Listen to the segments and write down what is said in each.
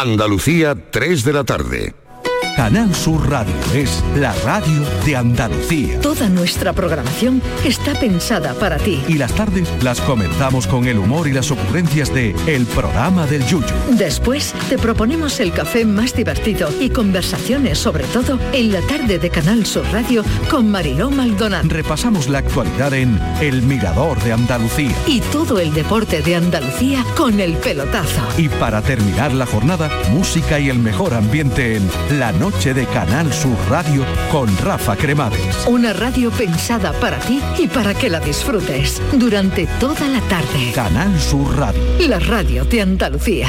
Andalucía, 3 de la tarde. Canal Sur Radio es la radio de Andalucía. Toda nuestra programación está pensada para ti. Y las tardes las comenzamos con el humor y las ocurrencias de El programa del Yuyu. Después te proponemos el café más divertido y conversaciones sobre todo en la tarde de Canal Sur Radio con Mariló Maldonado. Repasamos la actualidad en El Mirador de Andalucía. Y todo el deporte de Andalucía con el pelotazo. Y para terminar la jornada, música y el mejor ambiente en La Noche noche de Canal Sur Radio con Rafa Cremades. Una radio pensada para ti y para que la disfrutes durante toda la tarde. Canal Sur Radio. La radio de Andalucía.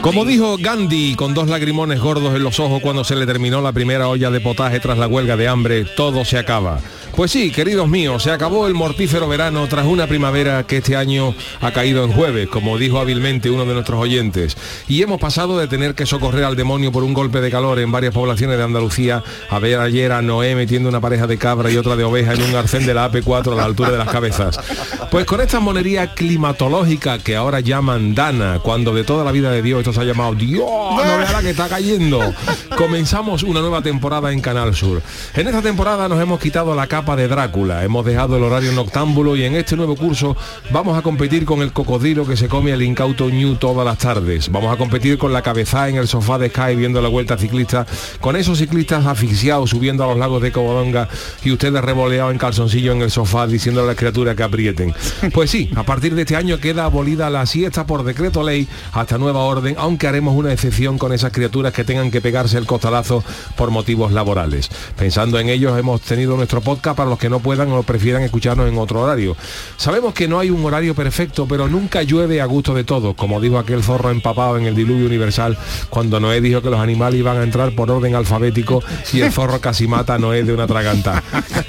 Como dijo Gandhi, con dos lagrimones gordos en los ojos cuando se le terminó la primera olla de potaje tras la huelga de hambre, todo se acaba. Pues sí, queridos míos, se acabó el mortífero verano tras una primavera que este año ha caído en jueves, como dijo hábilmente uno de nuestros oyentes. Y hemos pasado de tener que socorrer al demonio por un golpe de calor en varias poblaciones de Andalucía a ver ayer a Noé metiendo una pareja de cabra y otra de oveja en un arcén de la AP4 a la altura de las cabezas. Pues con esta monería climatológica que ahora llaman Dana, cuando de toda la vida de Dios esto se ha llamado Dios, no vea la que está cayendo. Comenzamos una nueva temporada en Canal Sur. En esta temporada nos hemos quitado la capa de Drácula. Hemos dejado el horario noctámbulo y en este nuevo curso vamos a competir con el cocodrilo que se come el incauto New todas las tardes. Vamos a competir con la cabeza en el sofá de Sky viendo la vuelta ciclista, con esos ciclistas asfixiados subiendo a los lagos de Covadonga y ustedes revoleados en calzoncillo en el sofá diciendo a las criaturas que aprieten. Pues sí, a partir de este año queda abolida la siesta por decreto ley hasta nueva orden, aunque haremos una excepción con esas criaturas que tengan que pegarse el costalazo por motivos laborales. Pensando en ellos hemos tenido nuestro podcast para los que no puedan o prefieran escucharnos en otro horario. Sabemos que no hay un horario perfecto, pero nunca llueve a gusto de todos, como dijo aquel zorro empapado en el diluvio universal cuando Noé dijo que los animales iban a entrar por orden alfabético y el zorro casi mata a Noé de una traganta.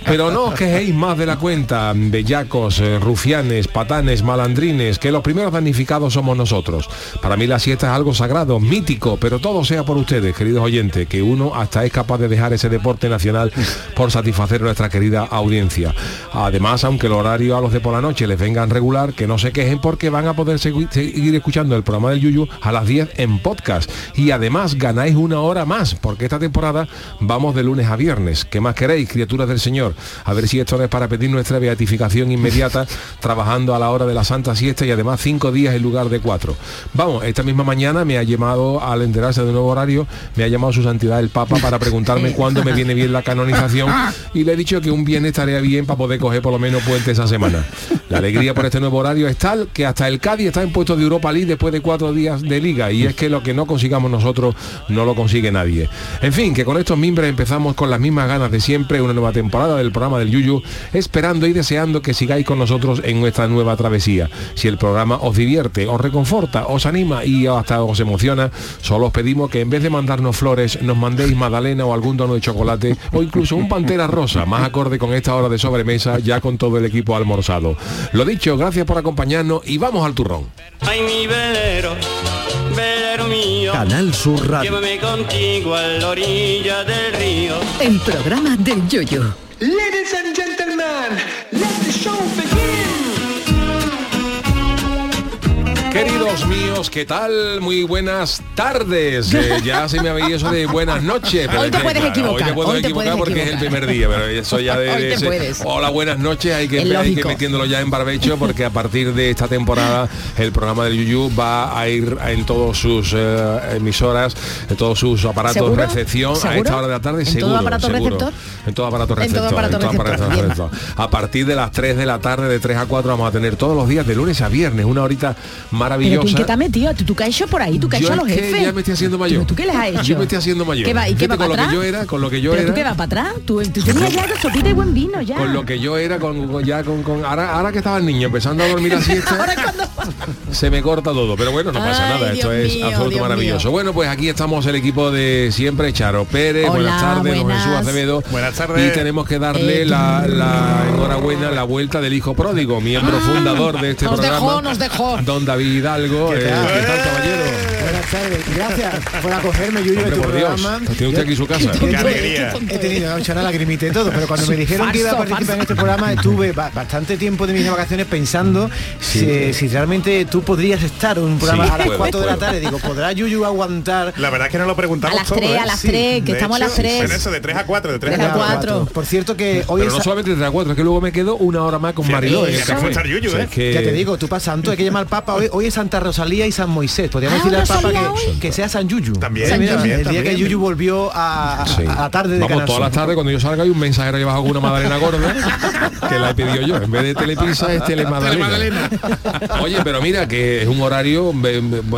Pero no os quejéis más de la cuenta, bellacos, eh, rufianes, patanes, malandrines, que los primeros damnificados somos nosotros. Para mí la siesta es algo sagrado, mítico, pero todo sea por ustedes, queridos oyentes, que uno hasta es capaz de dejar ese deporte nacional por satisfacer nuestra querida audiencia. Además, aunque el horario a los de por la noche les vengan regular, que no se quejen porque van a poder segui- seguir escuchando el programa del Yuyu a las 10 en podcast. Y además ganáis una hora más, porque esta temporada vamos de lunes a viernes. ¿Qué más queréis, criaturas del Señor? A ver si esto es para pedir nuestra beatificación inmediata, trabajando a la hora de la Santa Siesta y además cinco días en lugar de cuatro. Vamos, esta misma mañana me ha llamado, al enterarse de nuevo horario, me ha llamado su santidad el Papa para preguntarme cuándo me viene bien la canonización y le he dicho que un viernes estaría bien para poder coger por lo menos puente esa semana. La alegría por este nuevo horario es tal que hasta el Cádiz está en puesto de Europa League después de cuatro días de liga y es que lo que no consigamos nosotros no lo consigue nadie. En fin, que con estos mimbres empezamos con las mismas ganas de siempre una nueva temporada del programa del Yuyu, esperando y deseando que sigáis con nosotros en nuestra nueva travesía. Si el programa os divierte, os reconforta, os anima y hasta os emociona, solo os pedimos que en vez de mandarnos flores, nos mandéis magdalena o algún tono de chocolate o incluso un pantera rosa, más acorde con esta hora de sobremesa, ya con todo el equipo almorzado. Lo dicho, gracias por acompañarnos y vamos al turrón. Ay, mi velero, velero mío. Canal Sur Radio. Llévame contigo a la orilla del río. El programa del Yoyo. Ladies and gentlemen, let the show begin. Queridos míos, ¿qué tal? Muy buenas tardes. Eh, ya se me había eso de buenas noches. pero Hoy te puedes claro, equivocar, Hoy te puedo hoy equivocar porque es el primer día, pero eso ya de, Hoy de te ese- puedes. Hola, buenas noches. Hay que, hay que metiéndolo ya en barbecho porque a partir de esta temporada el programa del Yuyu va a ir en todas sus eh, emisoras, en todos sus aparatos de recepción a esta hora de la tarde. ¿En todo seguro, aparato seguro. receptor? En todo aparato En receptor. todo aparato en todo receptor, aparato bien. receptor. A partir de las 3 de la tarde, de 3 a 4, vamos a tener todos los días de lunes a viernes, una horita Pero maravillosa. tú en qué te has metido, ¿Tú, tú qué has hecho por ahí, tú qué has Yo hecho a es los que jefes. ya me estoy haciendo mayor. ¿Tú, tú qué les has hecho? Yo me estoy haciendo mayor. ¿Qué va? ¿Y qué va con para lo que atrás? yo era, con lo que yo ¿Pero era. tú qué va para atrás? Tú, tú tenías ya sopita y buen vino ya. Con lo que yo era, con, con- ya con, con- ahora, ahora que estaba el niño empezando a dormir la siesta, Ahora cuando... se me corta todo, pero bueno, no pasa Ay, nada, esto Dios es mío, absoluto Dios maravilloso. mío. Bueno, pues aquí estamos el equipo de siempre, Charo Pérez, Hola, buenas tardes, don buenas. Jesús Acevedo. Buenas tardes. Y tenemos que darle Eh, la, la enhorabuena, la vuelta del hijo pródigo, miembro fundador de este nos programa. dejó, nos dejó. Don David Hidalgo. ¿Qué eh, tal? ¿Qué tal, caballero? Buenas tardes, gracias por acogerme, Yuyu, en Hombre, tu por Dios, programa. tiene usted aquí su casa. Qué alegría. He tenido la lagrimita y todo, pero cuando me dijeron que iba a Falso, participar en este programa, estuve ba- bastante tiempo de mis vacaciones pensando si, si realmente tú podrías estar en un programa Sí, a las puedo, 4 de la puedo. tarde. Digo, ¿podrá Yuyu aguantar? La verdad es que no lo preguntamos A las todo, tres, ¿eh? a las Sí. tres, que De estamos a las hecho, tres. En eso, de 3 a 4, de 3 De a las 4. cuatro. Por cierto que hoy Pero es... no solamente de las cuatro, es que luego me quedo una hora más con Mariló en ya te ¿eh? es que- Ya te digo, tú para santo hay que llamar al Papa. Hoy, hoy es Santa Rosalía y San Moisés. Podríamos Ah, decirle al Papa Que, que sea San Yuyu. También, El día también. que Yuyu volvió a, Sí. a tarde de Vamos, todas las tardes cuando yo salga hay un mensajero ahí abajo con una madalena gorda que la he pedido yo. En vez de telepizza es telemadalena. Oye, pero mira que es un horario,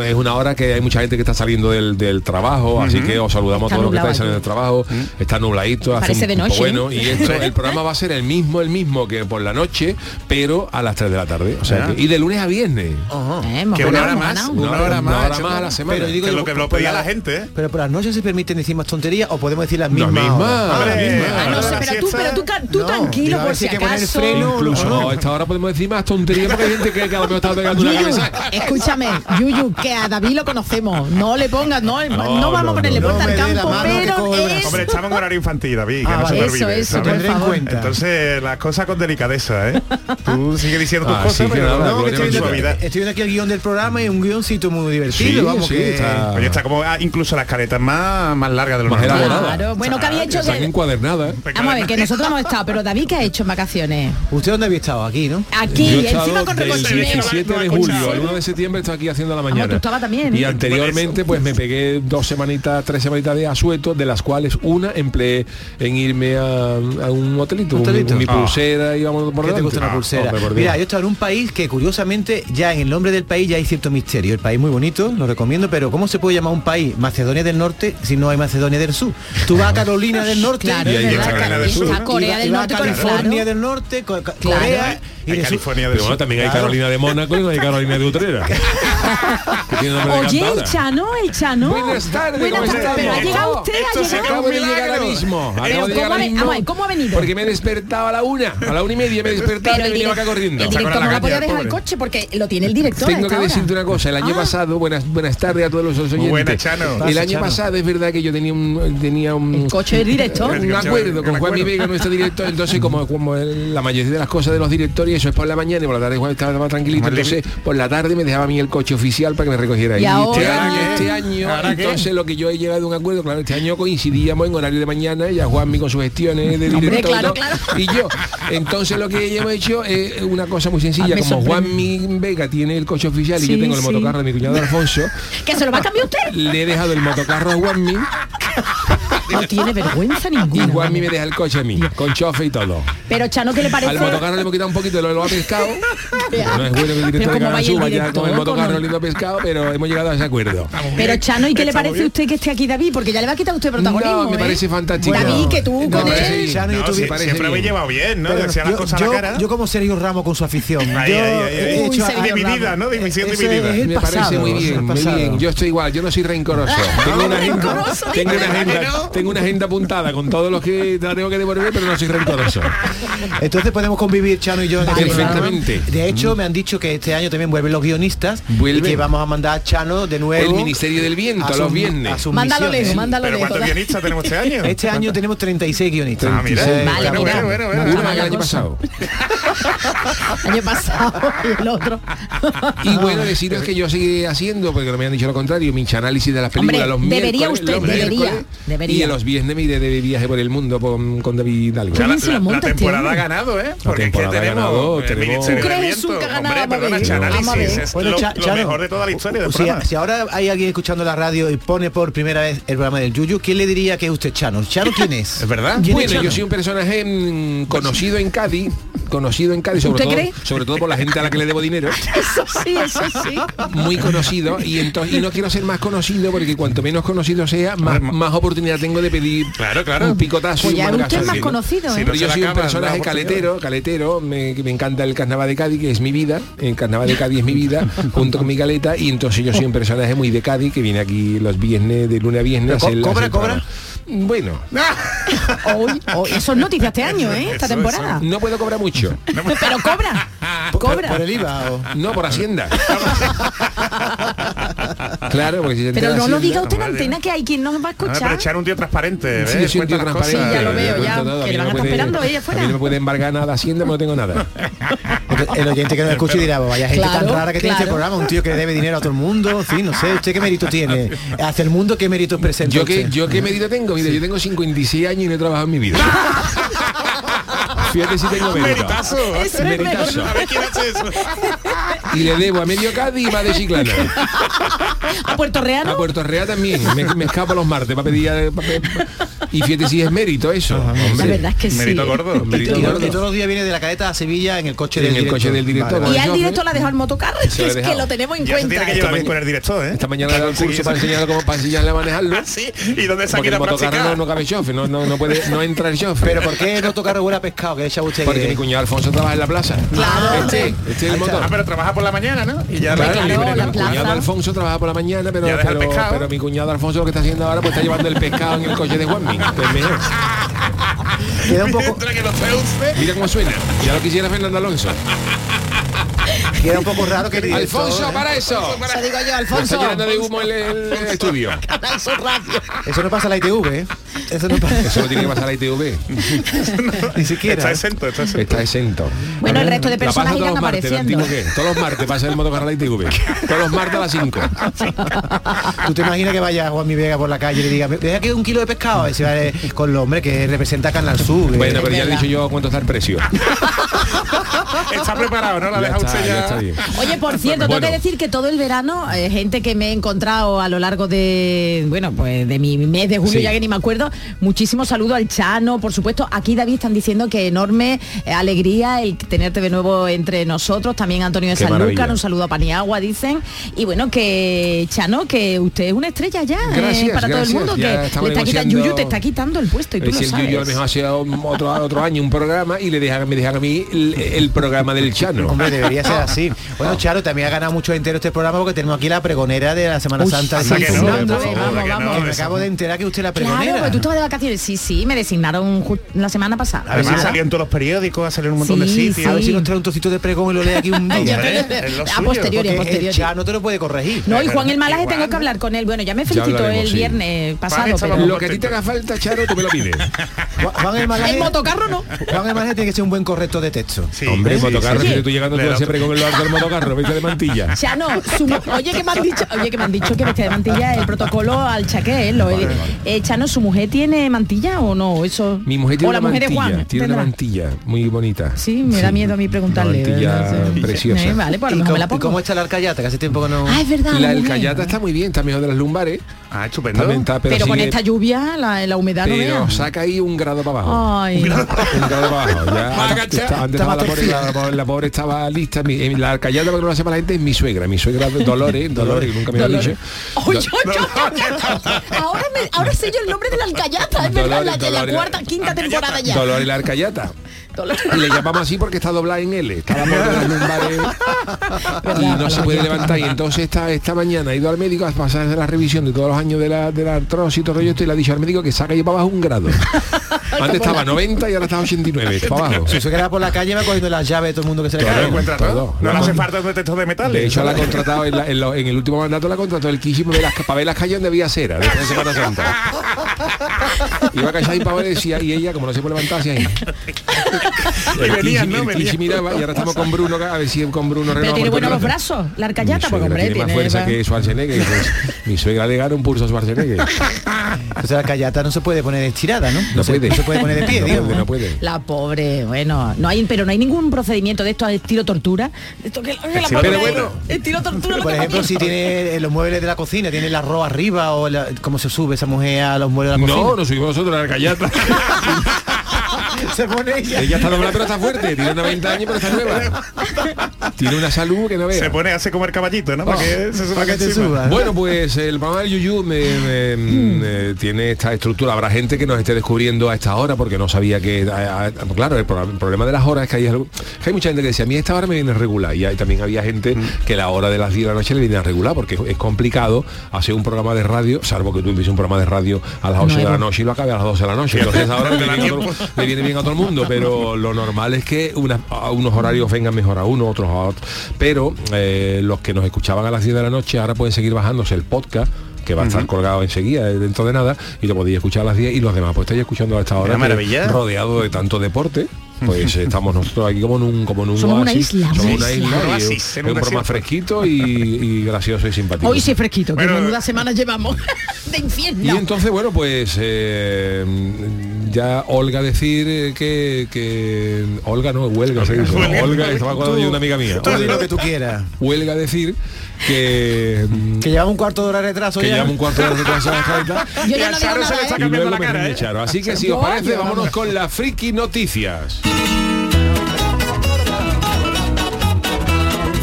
es una hora que hay mucha gente que está saliendo del, del trabajo, así que os saludamos Está a todos los que estáis saliendo del trabajo. Está nubladito, hace Parece un de noche, bueno. Y esto, el programa va a ser el mismo, el mismo que por la noche, pero a las 3 de la tarde. O sea, Ah. que- y de lunes a viernes. Eh, Que una hora más, una hora más, una hora eso más a no. Semana. Pero digo Que lo que lo por pedía la- la gente, ¿eh? Pero por las noches se permiten decir más tonterías o podemos decir las mismas. las mismas. Ah, no sé, pero tú, pero tú, tú No, tranquilo por si que acaso. freno. Incluso No, a esta hora podemos decir más tonterías porque hay gente que cada vez está pegando una cabeza. escúchame, Yuyu, que a David lo conocemos. No le pongas, no, no, vamos no, a ponerle no. puerta No al campo, mano que pero es... Hombre, estamos en horario infantil, David, que Ah, no se. Entonces, las cosas con delicadeza, ¿eh? Tú sigues diciendo tus Ah, cosas, que pero no, que estoy, viendo, aquí el guion del programa y un guioncito muy divertido. Sí, vamos, sí, que... está- Oye, está como ah, incluso las caretas más, más largas de lo Más normal. Claro, bueno, que había hecho Están de... encuadernadas. Vamos a ver, que nosotros hemos estado, pero David, ¿qué ha hecho en vacaciones? ¿Usted dónde había estado? Aquí, ¿no? Aquí, encima con recochineo. 17 de julio al 1 de septiembre estoy aquí haciendo la mañana. tú estabas también, Y ¿eh? anteriormente pues me pegué dos semanitas, tres semanitas de asueto, de las cuales una empleé en irme a, a un hotelito, mi- ¿Hotelito? con mi, Ah. pulsera y vamos por ¿Qué te delante. gusta una Ah, pulsera? Mira, yo he estado en un país que curiosamente ya en el nombre del país ya hay cierto misterio. El país muy bonito, lo recomiendo, pero ¿cómo se puede llamar un país Macedonia del Norte si no hay Macedonia del Sur? Tú vas a Carolina del Norte Claro, Y ahí que del Sur. está Corea del a Norte California del Norte. Corea y de. California del Sur. bueno, también hay. Carolina de Mónaco y no hay Carolina de Utrera. Oye, el. Chano, el Chano. Buenas tardes, Buenas ¿cómo tardes, pero ha llegado usted, Esto ha llegado. Acabo de llegar ahora mismo. Pero Acabo de llegar ¿cómo ahora ha- mismo. vamos a ver, ¿cómo ha venido? Porque me he despertado a la una, a la una y media me he despertado y Pero me el, venía acá corriendo. el director no podía dejar el coche porque lo tiene el director. a Tengo que decirte una cosa, el año Ah. pasado, buenas buenas tardes a todos los oyentes. buenas, Chano. El año Chano. pasado es verdad que yo tenía un tenía un El coche del director. un acuerdo con Juan Mi Vega, nuestro director, entonces como, como la mayoría de las cosas de los directores, eso es por la mañana y por la tarde Juan estaba más tranquilito, entonces por la tarde me dejaba a mí el coche oficial para que me recogiera ahí. Y este ahora- año, este año, ¿Ahora qué? entonces lo que yo he llegado a un acuerdo, claro, este año coincidíamos en horario de mañana, ya Juanmi con sus gestiones de Hombre, director claro, ¿no? claro. y yo. Entonces lo que hemos hecho es una cosa muy sencilla, como. Juanmi Vega tiene el coche oficial y yo tengo el sí. motocarro de mi cuñado Alfonso, ¿Que se lo va a cambiar usted? le he dejado el motocarro a Juanmi No tiene vergüenza ninguna. Juanmi me deja el coche a mí, con chofe y todo. Pero Chano, ¿qué le parece? Al motocarro le hemos quitado un poquito de lo, lo ha pescado. No es bueno que el Pero director de ¿cómo Canal vaya Sur el vaya director con el motocarro a pescado, pero hemos llegado a ese acuerdo. Pero Chano, ¿y qué le parece a usted que esté aquí David? Porque ya le va a quitar usted protagonismo. No, me ¿eh? parece fantástico. David, que tú No, con me él. Chano, No, siempre bien. habéis llevado bien, ¿no? Yo, cosas a yo- la cara. yo como Sergio Ramos con su afición. Ahí, yo ahí, ahí, he hecho a- Dividida, ¿no? El me parece muy bien, muy bien. Yo estoy igual, yo no soy rencoroso. Tengo una. Tengo una agenda apuntada con todos los que te la tengo que devolver, pero no soy rencoroso. Entonces podemos convivir Chano y yo en este Perfectamente. programa. De hecho, me han dicho que este año también vuelven los guionistas Vuelven. y que vamos a mandar a Chano de nuevo. El Ministerio del Viento, a los sus- viernes. a sus Mándalo lejos, mándalo ¿Pero lejos. cuántos guionistas tenemos este año? Este año tenemos 36 guionistas. Ah, mira. Vale, bueno, mira. bueno, bueno, bueno. No Uno más que el año pasado. Año pasado y el otro. Y bueno, deciros que yo seguiré haciendo, porque no me han dicho lo contrario, mi análisis de las películas Hombre, los debería usted, los debería, debería. Y los viernes me iré de viaje por el mundo con, con David Algo. Qué bien se lo monta este temporada ha ganado, ¿eh? Porque es que tenemos ganado, el tenemos- ¿Tú crees, Viento. que? Hombre, perdona, ver. ese Vamos a ver. análisis es Bueno, lo, Cha- lo mejor de toda la historia del si, programa. si ahora hay alguien escuchando la radio y pone por primera vez el programa del Yuyu, ¿quién le diría que es usted Chano? ¿Chano quién es? ¿Es verdad? ¿Quién es Bueno, Chano? yo soy un personaje mm, conocido en Cádiz, conocido en Cádiz, sobre ¿Usted todo, cree? sobre todo por la gente a la que le debo dinero, Eso sí, eso sí. muy conocido, y entonces y no quiero ser más conocido porque cuanto menos conocido sea, más, más oportunidad tengo de pedir Claro, claro. un picotazo Pues y ya un usted más ¿no? conocido, Sí, ¿eh? Yo soy un personaje caletero, caletero, me, me encanta el carnaval de Cádiz, que es mi vida, el carnaval de Cádiz es mi vida, junto con mi caleta, y entonces yo soy un personaje muy de Cádiz, que viene aquí los viernes, de lunes a viernes. a ¿cobra, cobra? Bueno, Hoy, hoy, eso es noticia este año, ¿eh? Esta Eso, temporada. no puedo cobrar mucho. Pero cobra. ¿Por, Cobra. por el IVA o...? No, por Hacienda. Claro, porque si se Pero no lo diga usted en antena que hay quien nos va a escuchar. echar un tío transparente, Sí, ¿ves? yo soy un tío Cuenta las transparente. Sí, ya lo veo, ya, todo. Que le no van a estar puede- esperando ahí afuera. A mí no me puede embargar nada Hacienda, no tengo nada. El oyente que nos escuche dirá, "Pues vaya gente Claro, tan rara que tiene este programa, un tío que debe dinero a todo el mundo, sí, no sé, ¿usted qué mérito tiene? Hacia el mundo, ¿qué méritos presenta Yo que usted? yo qué mérito tengo, mira, yo tengo 56 años y no he trabajado en mi vida. Fíjate si tengo mérito. Meritazo. Eso Meritazo. A ver quién hace eso. Y le debo a medio Cádiz y más de Chiclana. A Puerto Real. A Puerto Real también. Me, me escapo los martes para pedir. pa- pa- y fíjate si es mérito eso. La hombre. verdad es que sí. Mérito gordo. Mérito y- gordo. y todos los días viene de la caleta a Sevilla en el coche En del el director. coche del director. Vale, Y al director la ha dejado el motocarro. Es que lo tenemos en Ya se tiene cuenta. que llevar bien con el director, ¿eh? Esta mañana dado el curso para enseñarle cómo para enseñarle a manejarlo. Sí, ¿y dónde se el motocarro no, no cabe chofer, no, no, no puede, no entra el chofer. Pero ¿por qué no tocar huele a pescado? Que echa usted Porque que- mi cuñado Alfonso trabaja en la plaza. Claro, Este, este es el motor. Ah, pero trabaja por la mañana, ¿no? Y ya Claro, libre, mi cuñado. Alfonso trabaja por la mañana, pero, el mi cuñado Alfonso lo que está haciendo ahora pues está llevando el pescado en el coche de Juanmi. Queda un poco, Mientras que lo trae usted. Mira cómo suena. Ya lo quisiera Fernando Alonso. Queda un poco raro que el Alfonso, ¿eh? para eso. Eso digo yo, Está Alfonso. llenando de humo el, el estudio. Canal Sur Radio. Eso no pasa en la ITV, ¿eh? Eso no pasa. Eso lo tiene que pasar a la ITV. Ni siquiera. Está exento, está exento. Está exento. Bueno, el resto de personas todos irán los martes, ¿el apareciendo. Todos los martes pasa el motocarro a la ITV. Todos los martes a las 5. ¿Tú te imaginas que vaya Juan Mi Vega por la calle y le diga, me deja que un kilo de pescado? Y se va eh, con el hombre que representa a Canal Sur. eh. Bueno, pero ya le he dicho yo cuánto está el precio. Está preparado, ¿no? La Ya deja está, usted ya Oye, por cierto, tengo que decir que todo el verano, eh, gente que me he encontrado a lo largo de, bueno, pues de mi mes de julio, Sí. ya que ni me acuerdo, muchísimo saludo al Chano, por supuesto. Aquí David están diciendo que enorme eh, alegría el tenerte de nuevo entre nosotros. También Antonio de Qué Sanlúcar, un saludo a Paniagua, dicen. Y bueno, que Chano, que usted es una estrella ya eh, Gracias, para todo el mundo, Ya que le está quitando, Yuyu te está quitando el puesto y tú lo yo a lo sabes. mejor hacía otro, otro año un programa y le dejan, me dejan a mí el, el programa del Chano. Hombre, debería ser así. Bueno, Charo, también ha ganado mucho entero este programa porque tenemos aquí la pregonera de la Semana Uy, Santa sí, sí, no, vamos, no, vamos. Que me eso- acabo de enterar que usted la Claro, pregonera. porque tú estabas de vacaciones. Sí, sí, me designaron la semana pasada. Además Además, salió en todos los periódicos, ha salido en un montón de Sí, sitios. A ver si nos trae un trocito de pregón y lo lee aquí un día. ¿eh? a posteriori, a posteriori. Chano te lo puede corregir. No, y Juan el Malaje tengo que hablar con él. Bueno, ya me felicitó el sí. viernes pasado, Lo que a ti te haga falta, Charo, tú me lo pides. Juan- el Malaje, El motocarro no. Juan el Malaje tiene que ser un buen corrector de texto. Sí, Hombre, motocarro, si tú llegando tú siempre con el motocarro, de mantilla. Chano, su, oye que me han dicho, oye que me han dicho que veste de mantilla el protocolo al chaqué, ¿eh? Lo- eh, Chano, ¿su mujer tiene mantilla o no? Eso. Mi mujer tiene o la una mujer mantilla, de Juan. tiene una mantilla muy bonita. Sí, me da miedo a mí preguntarle. Mantilla preciosa. Eh, vale, pues a ¿Y lo mejor cómo, me la y pongo. cómo está la alcayata? Que hace tiempo que no... Ah, es verdad. La alcayata está muy bien, está mejor de las lumbares. Ah, estupendo. También está, pero, Pero con esta lluvia, la, la humedad no pero vea. saca ahí un grado para abajo. Ay. Un grado para abajo. Ya, antes, está- la, pobre, la, pobre- la pobre estaba lista. Mi- eh, la alcayata, para que no lo sepa la gente, es mi suegra. Mi suegra Dolores, Dolores, que nunca me lo Dolores. dicho. Ay, ay, ay. ahora, me, ahora sé yo el nombre de la alcayata, es verdad, la, de la cuarta, quinta temporada ya. Dolores la alcayata. Dolor. Y le llamamos así porque está doblada en L. Y no se puede levantar. Y entonces esta, esta mañana ha ido al médico a pasar de la revisión de todos los años de la, de la artrosis y todo esto y le ha dicho al médico que saca y para abajo un grado. Antes estaba 90 y ahora está 89, para abajo. Si se queda por la calle va cogiendo las llaves de todo el mundo que se le cae. No le No, hace falta un detector de metales. De hecho, la ha contratado en, la- en lo- en el último mandato, la contrató el Kishi para ver las, para ver las calles donde había cera, después de Semana Santa. Iba a callar y para ver decía, y ella, como no se puede levantar, hacía ahí. Y venían, ¿no? Venían. miraba y ahora estamos con Bruno, a ver si con Bruno Pero tiene buenos los brazos, la arcayata, Mi porque suegra hombre, tiene más fuerza que Schwarzenegger. pues, mi suegra le gana un pulso a Schwarzenegger. Entonces la callata no se puede poner estirada, ¿no? No se, puede. no se puede poner de pie, no digamos. puede, no puede. La pobre, bueno, no hay, pero no hay ningún procedimiento de esto al estilo tortura. Esto que, la Estilo tortura. tortura. lo Por ejemplo, si tiene eh, los muebles de la cocina, tiene el arroz arriba o la- cómo se sube esa mujer a los muebles de la No, cocina. nos subimos nosotros a la callata. se pone ella. Ella está doblada pero está fuerte, tiene 90 años pero está nueva. Tiene una salud que no vea. Se pone hace comer caballito, ¿no? Para que se suba Para que te suba. Bueno, pues el programa del Yuyu me, me- me- tiene esta estructura. Habrá gente que nos esté descubriendo a esta hora porque no sabía que... a- a- claro, el, pro- el problema de las horas es que hay, algo- que hay mucha gente que decía, a mí esta hora me viene regular. Y hay- también había gente que la hora de las 10 de la noche le viene a regular porque es complicado hacer un programa de radio, salvo que tú empieces un programa de radio a las 8 de la noche y lo acabes a las 12 de la noche. Entonces ahora da viene, viene bien a todo el mundo, pero lo normal es que una- a unos horarios vengan mejor a uno, otros a otro. Pero eh, los que nos escuchaban a las 10 de la noche ahora pueden seguir bajándose el podcast que va a estar colgado enseguida eh, dentro de nada y lo podéis escuchar a las 10 y los demás pues estáis escuchando a esta hora maravilla. rodeado de tanto deporte pues eh, estamos nosotros aquí como en un como en un Somos una oasis, isla, somos una una isla. isla Un y oasis, un un programa fresquito y, y gracioso y simpático Hoy sí es fresquito, que Bueno, menuda semana llevamos de y infierno. entonces, bueno, pues eh, ya Olga decir eh, que, que Olga no, huelga se dice, ¿no? Huelga. Olga, que estaba acordando yo de una amiga mía. Tú di Olga, lo que tú quieras. huelga decir que, Que lleva un cuarto de hora de retraso que ya. lleva un cuarto de hora de retraso la Yo Y a Charo se le ¿eh? saca- y cambiando la cara, ¿eh? Charo. Así que si os parece, vámonos con las friki noticias.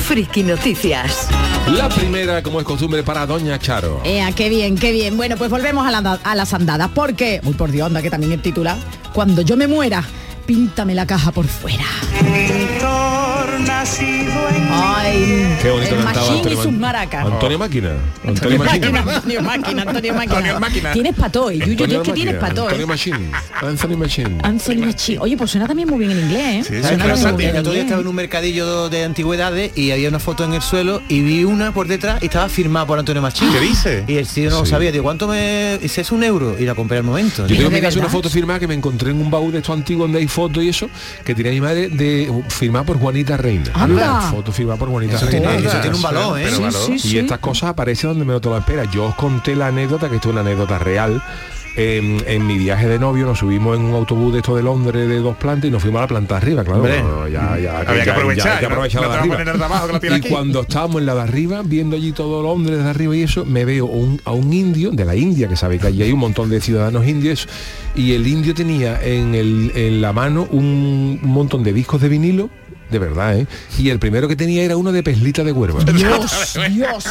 Friki Noticias. La primera, como es costumbre, para Doña Charo. Ea, qué bien, qué bien. Bueno, pues volvemos a, la- a las andadas, porque, muy por Dios, anda, que también el titular, cuando yo me muera, píntame la caja por fuera. Ay, Qué bonito el cantaba machín y sus Ma- maracas. Antonio Máquina. Antonio Máquina. Antonio Máquina, Antonio Máquina. Antonio Máquina. Tienes pato hoy, Yuyu, Antonio es que tienes Máquina, pato, Antonio ¿eh? Machine. Anthony Machine. Anthony Machín. Oye, pues suena también muy bien en inglés, ¿eh? Día inglés. estaba en un mercadillo de antigüedades y había una foto en el suelo y vi una por detrás y estaba firmada por Antonio Machín. ¿Qué dice? Y el tío no sabía, digo, ¿cuánto me...? Dice, es un euro. Y la compré al momento. Yo tengo en mi casa una foto firmada que me encontré en un baúl de estos antiguos donde hay fotos y eso, que tenía mi madre de firmada por Juanita Reina. Anda. Foto por Juanita Eso Reina. tiene, eso tiene un valor, ¿eh? Pero Sí, valor. sí, Y estas cosas aparecen donde me lo espera. Yo os conté la anécdota, que esto es una anécdota real. En, en mi viaje de novio nos subimos en un autobús de esto de Londres de dos plantas y nos fuimos a la planta arriba, claro. Hombre. no, ya, ya, Había que aprovechar, la de te arriba. abajo que la Y aquí. cuando estábamos en la de arriba, viendo allí todo Londres de arriba y eso, me veo un- a un indio de la India, que sabe que allí hay un montón de ciudadanos indios, y el indio tenía en, el- en la mano un, un montón de discos de vinilo, de verdad, ¿eh? Y el primero que tenía era uno de Peslita de Huerva. Dios, Dios.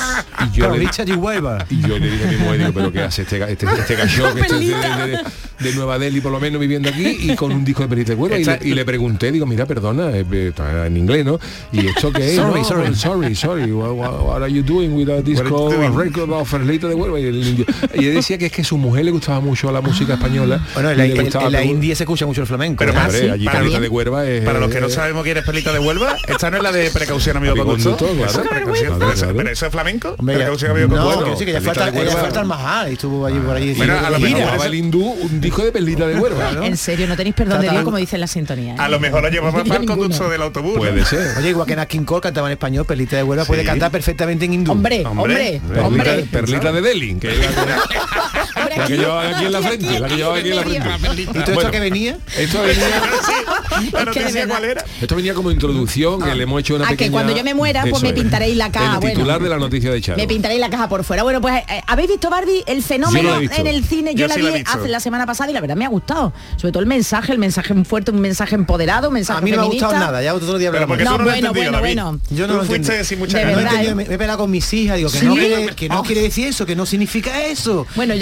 Y yo, Pero le, y Huelva. y yo le dije a mi mujer, digo, pero ¿qué hace este, este, este gallo que este es de, de- de- de Nueva Delhi por lo menos viviendo aquí y con un disco de Peslita de Huerva? Y le, y le pregunté, digo, mira, perdona, eh, eh, está en inglés, ¿no? ¿Y esto qué es? Sorry, No, sorry. sorry, sorry. What, what- what are you doing with a disco, a record of Peslita de Huerva? Y, el indio- y él decía que es que su mujer le gustaba mucho la música española. Bueno, en la, en- la India se escucha mucho el flamenco. Pero ¿eh? para- sí, allí para de Huerva es... Para los que no eh, sabemos quién es Pelita de Huelva, esta no es la de precaución amigo conductor. claro. Precaución, Claro, pero, eso- claro. pero eso es flamenco. Precaución amigo no, conductor. quiero decir que ya falta, de Huelva. ya falta el Mahal y estuvo allí por allí. Mira, a lo mejor el hindú un disco de Peslita de. Claro. En serio, no tenéis perdón de Dios, como dice la sintonía. ¿eh? A lo mejor lo llevaba Yo para el conductor del autobús. ¿no? Puede ser. Oye, igual que Nat King Cole cantaba en español, Perlita de Huelva puede Sí. cantar perfectamente en hindú. Hombre, hombre, Hombre. Perlita, perlita de Delhi, que es la, que llevaba aquí en la frente, la que llevaba aquí en la frente. ¿Y todo esto Bueno, que venía? Esto venía, cuál era. esto venía como en introducción, que le hemos hecho una A que pequeña... cuando yo me muera, pues Eso me pintaréis la cara, El bueno. titular de la noticia de Charo. Me pintaréis la caja por fuera. Bueno, pues eh, ¿habéis visto Barbie? El fenómeno en el cine. Yo, Yo la sí vi la hace la semana pasada y la verdad me ha gustado. Sobre todo el mensaje, el mensaje fuerte, un mensaje empoderado, un mensaje A mí no me ha gustado feminista. nada, ya otro día porque No, no bueno, bueno, bueno. Yo no lo fuiste entendí. sin mucha De No he ganas. verdad, entendido, ¿eh? me, he peleado con mis hijas, digo que ¿Sí? no quiere, que no quiere decir eso, que no significa eso. Bueno,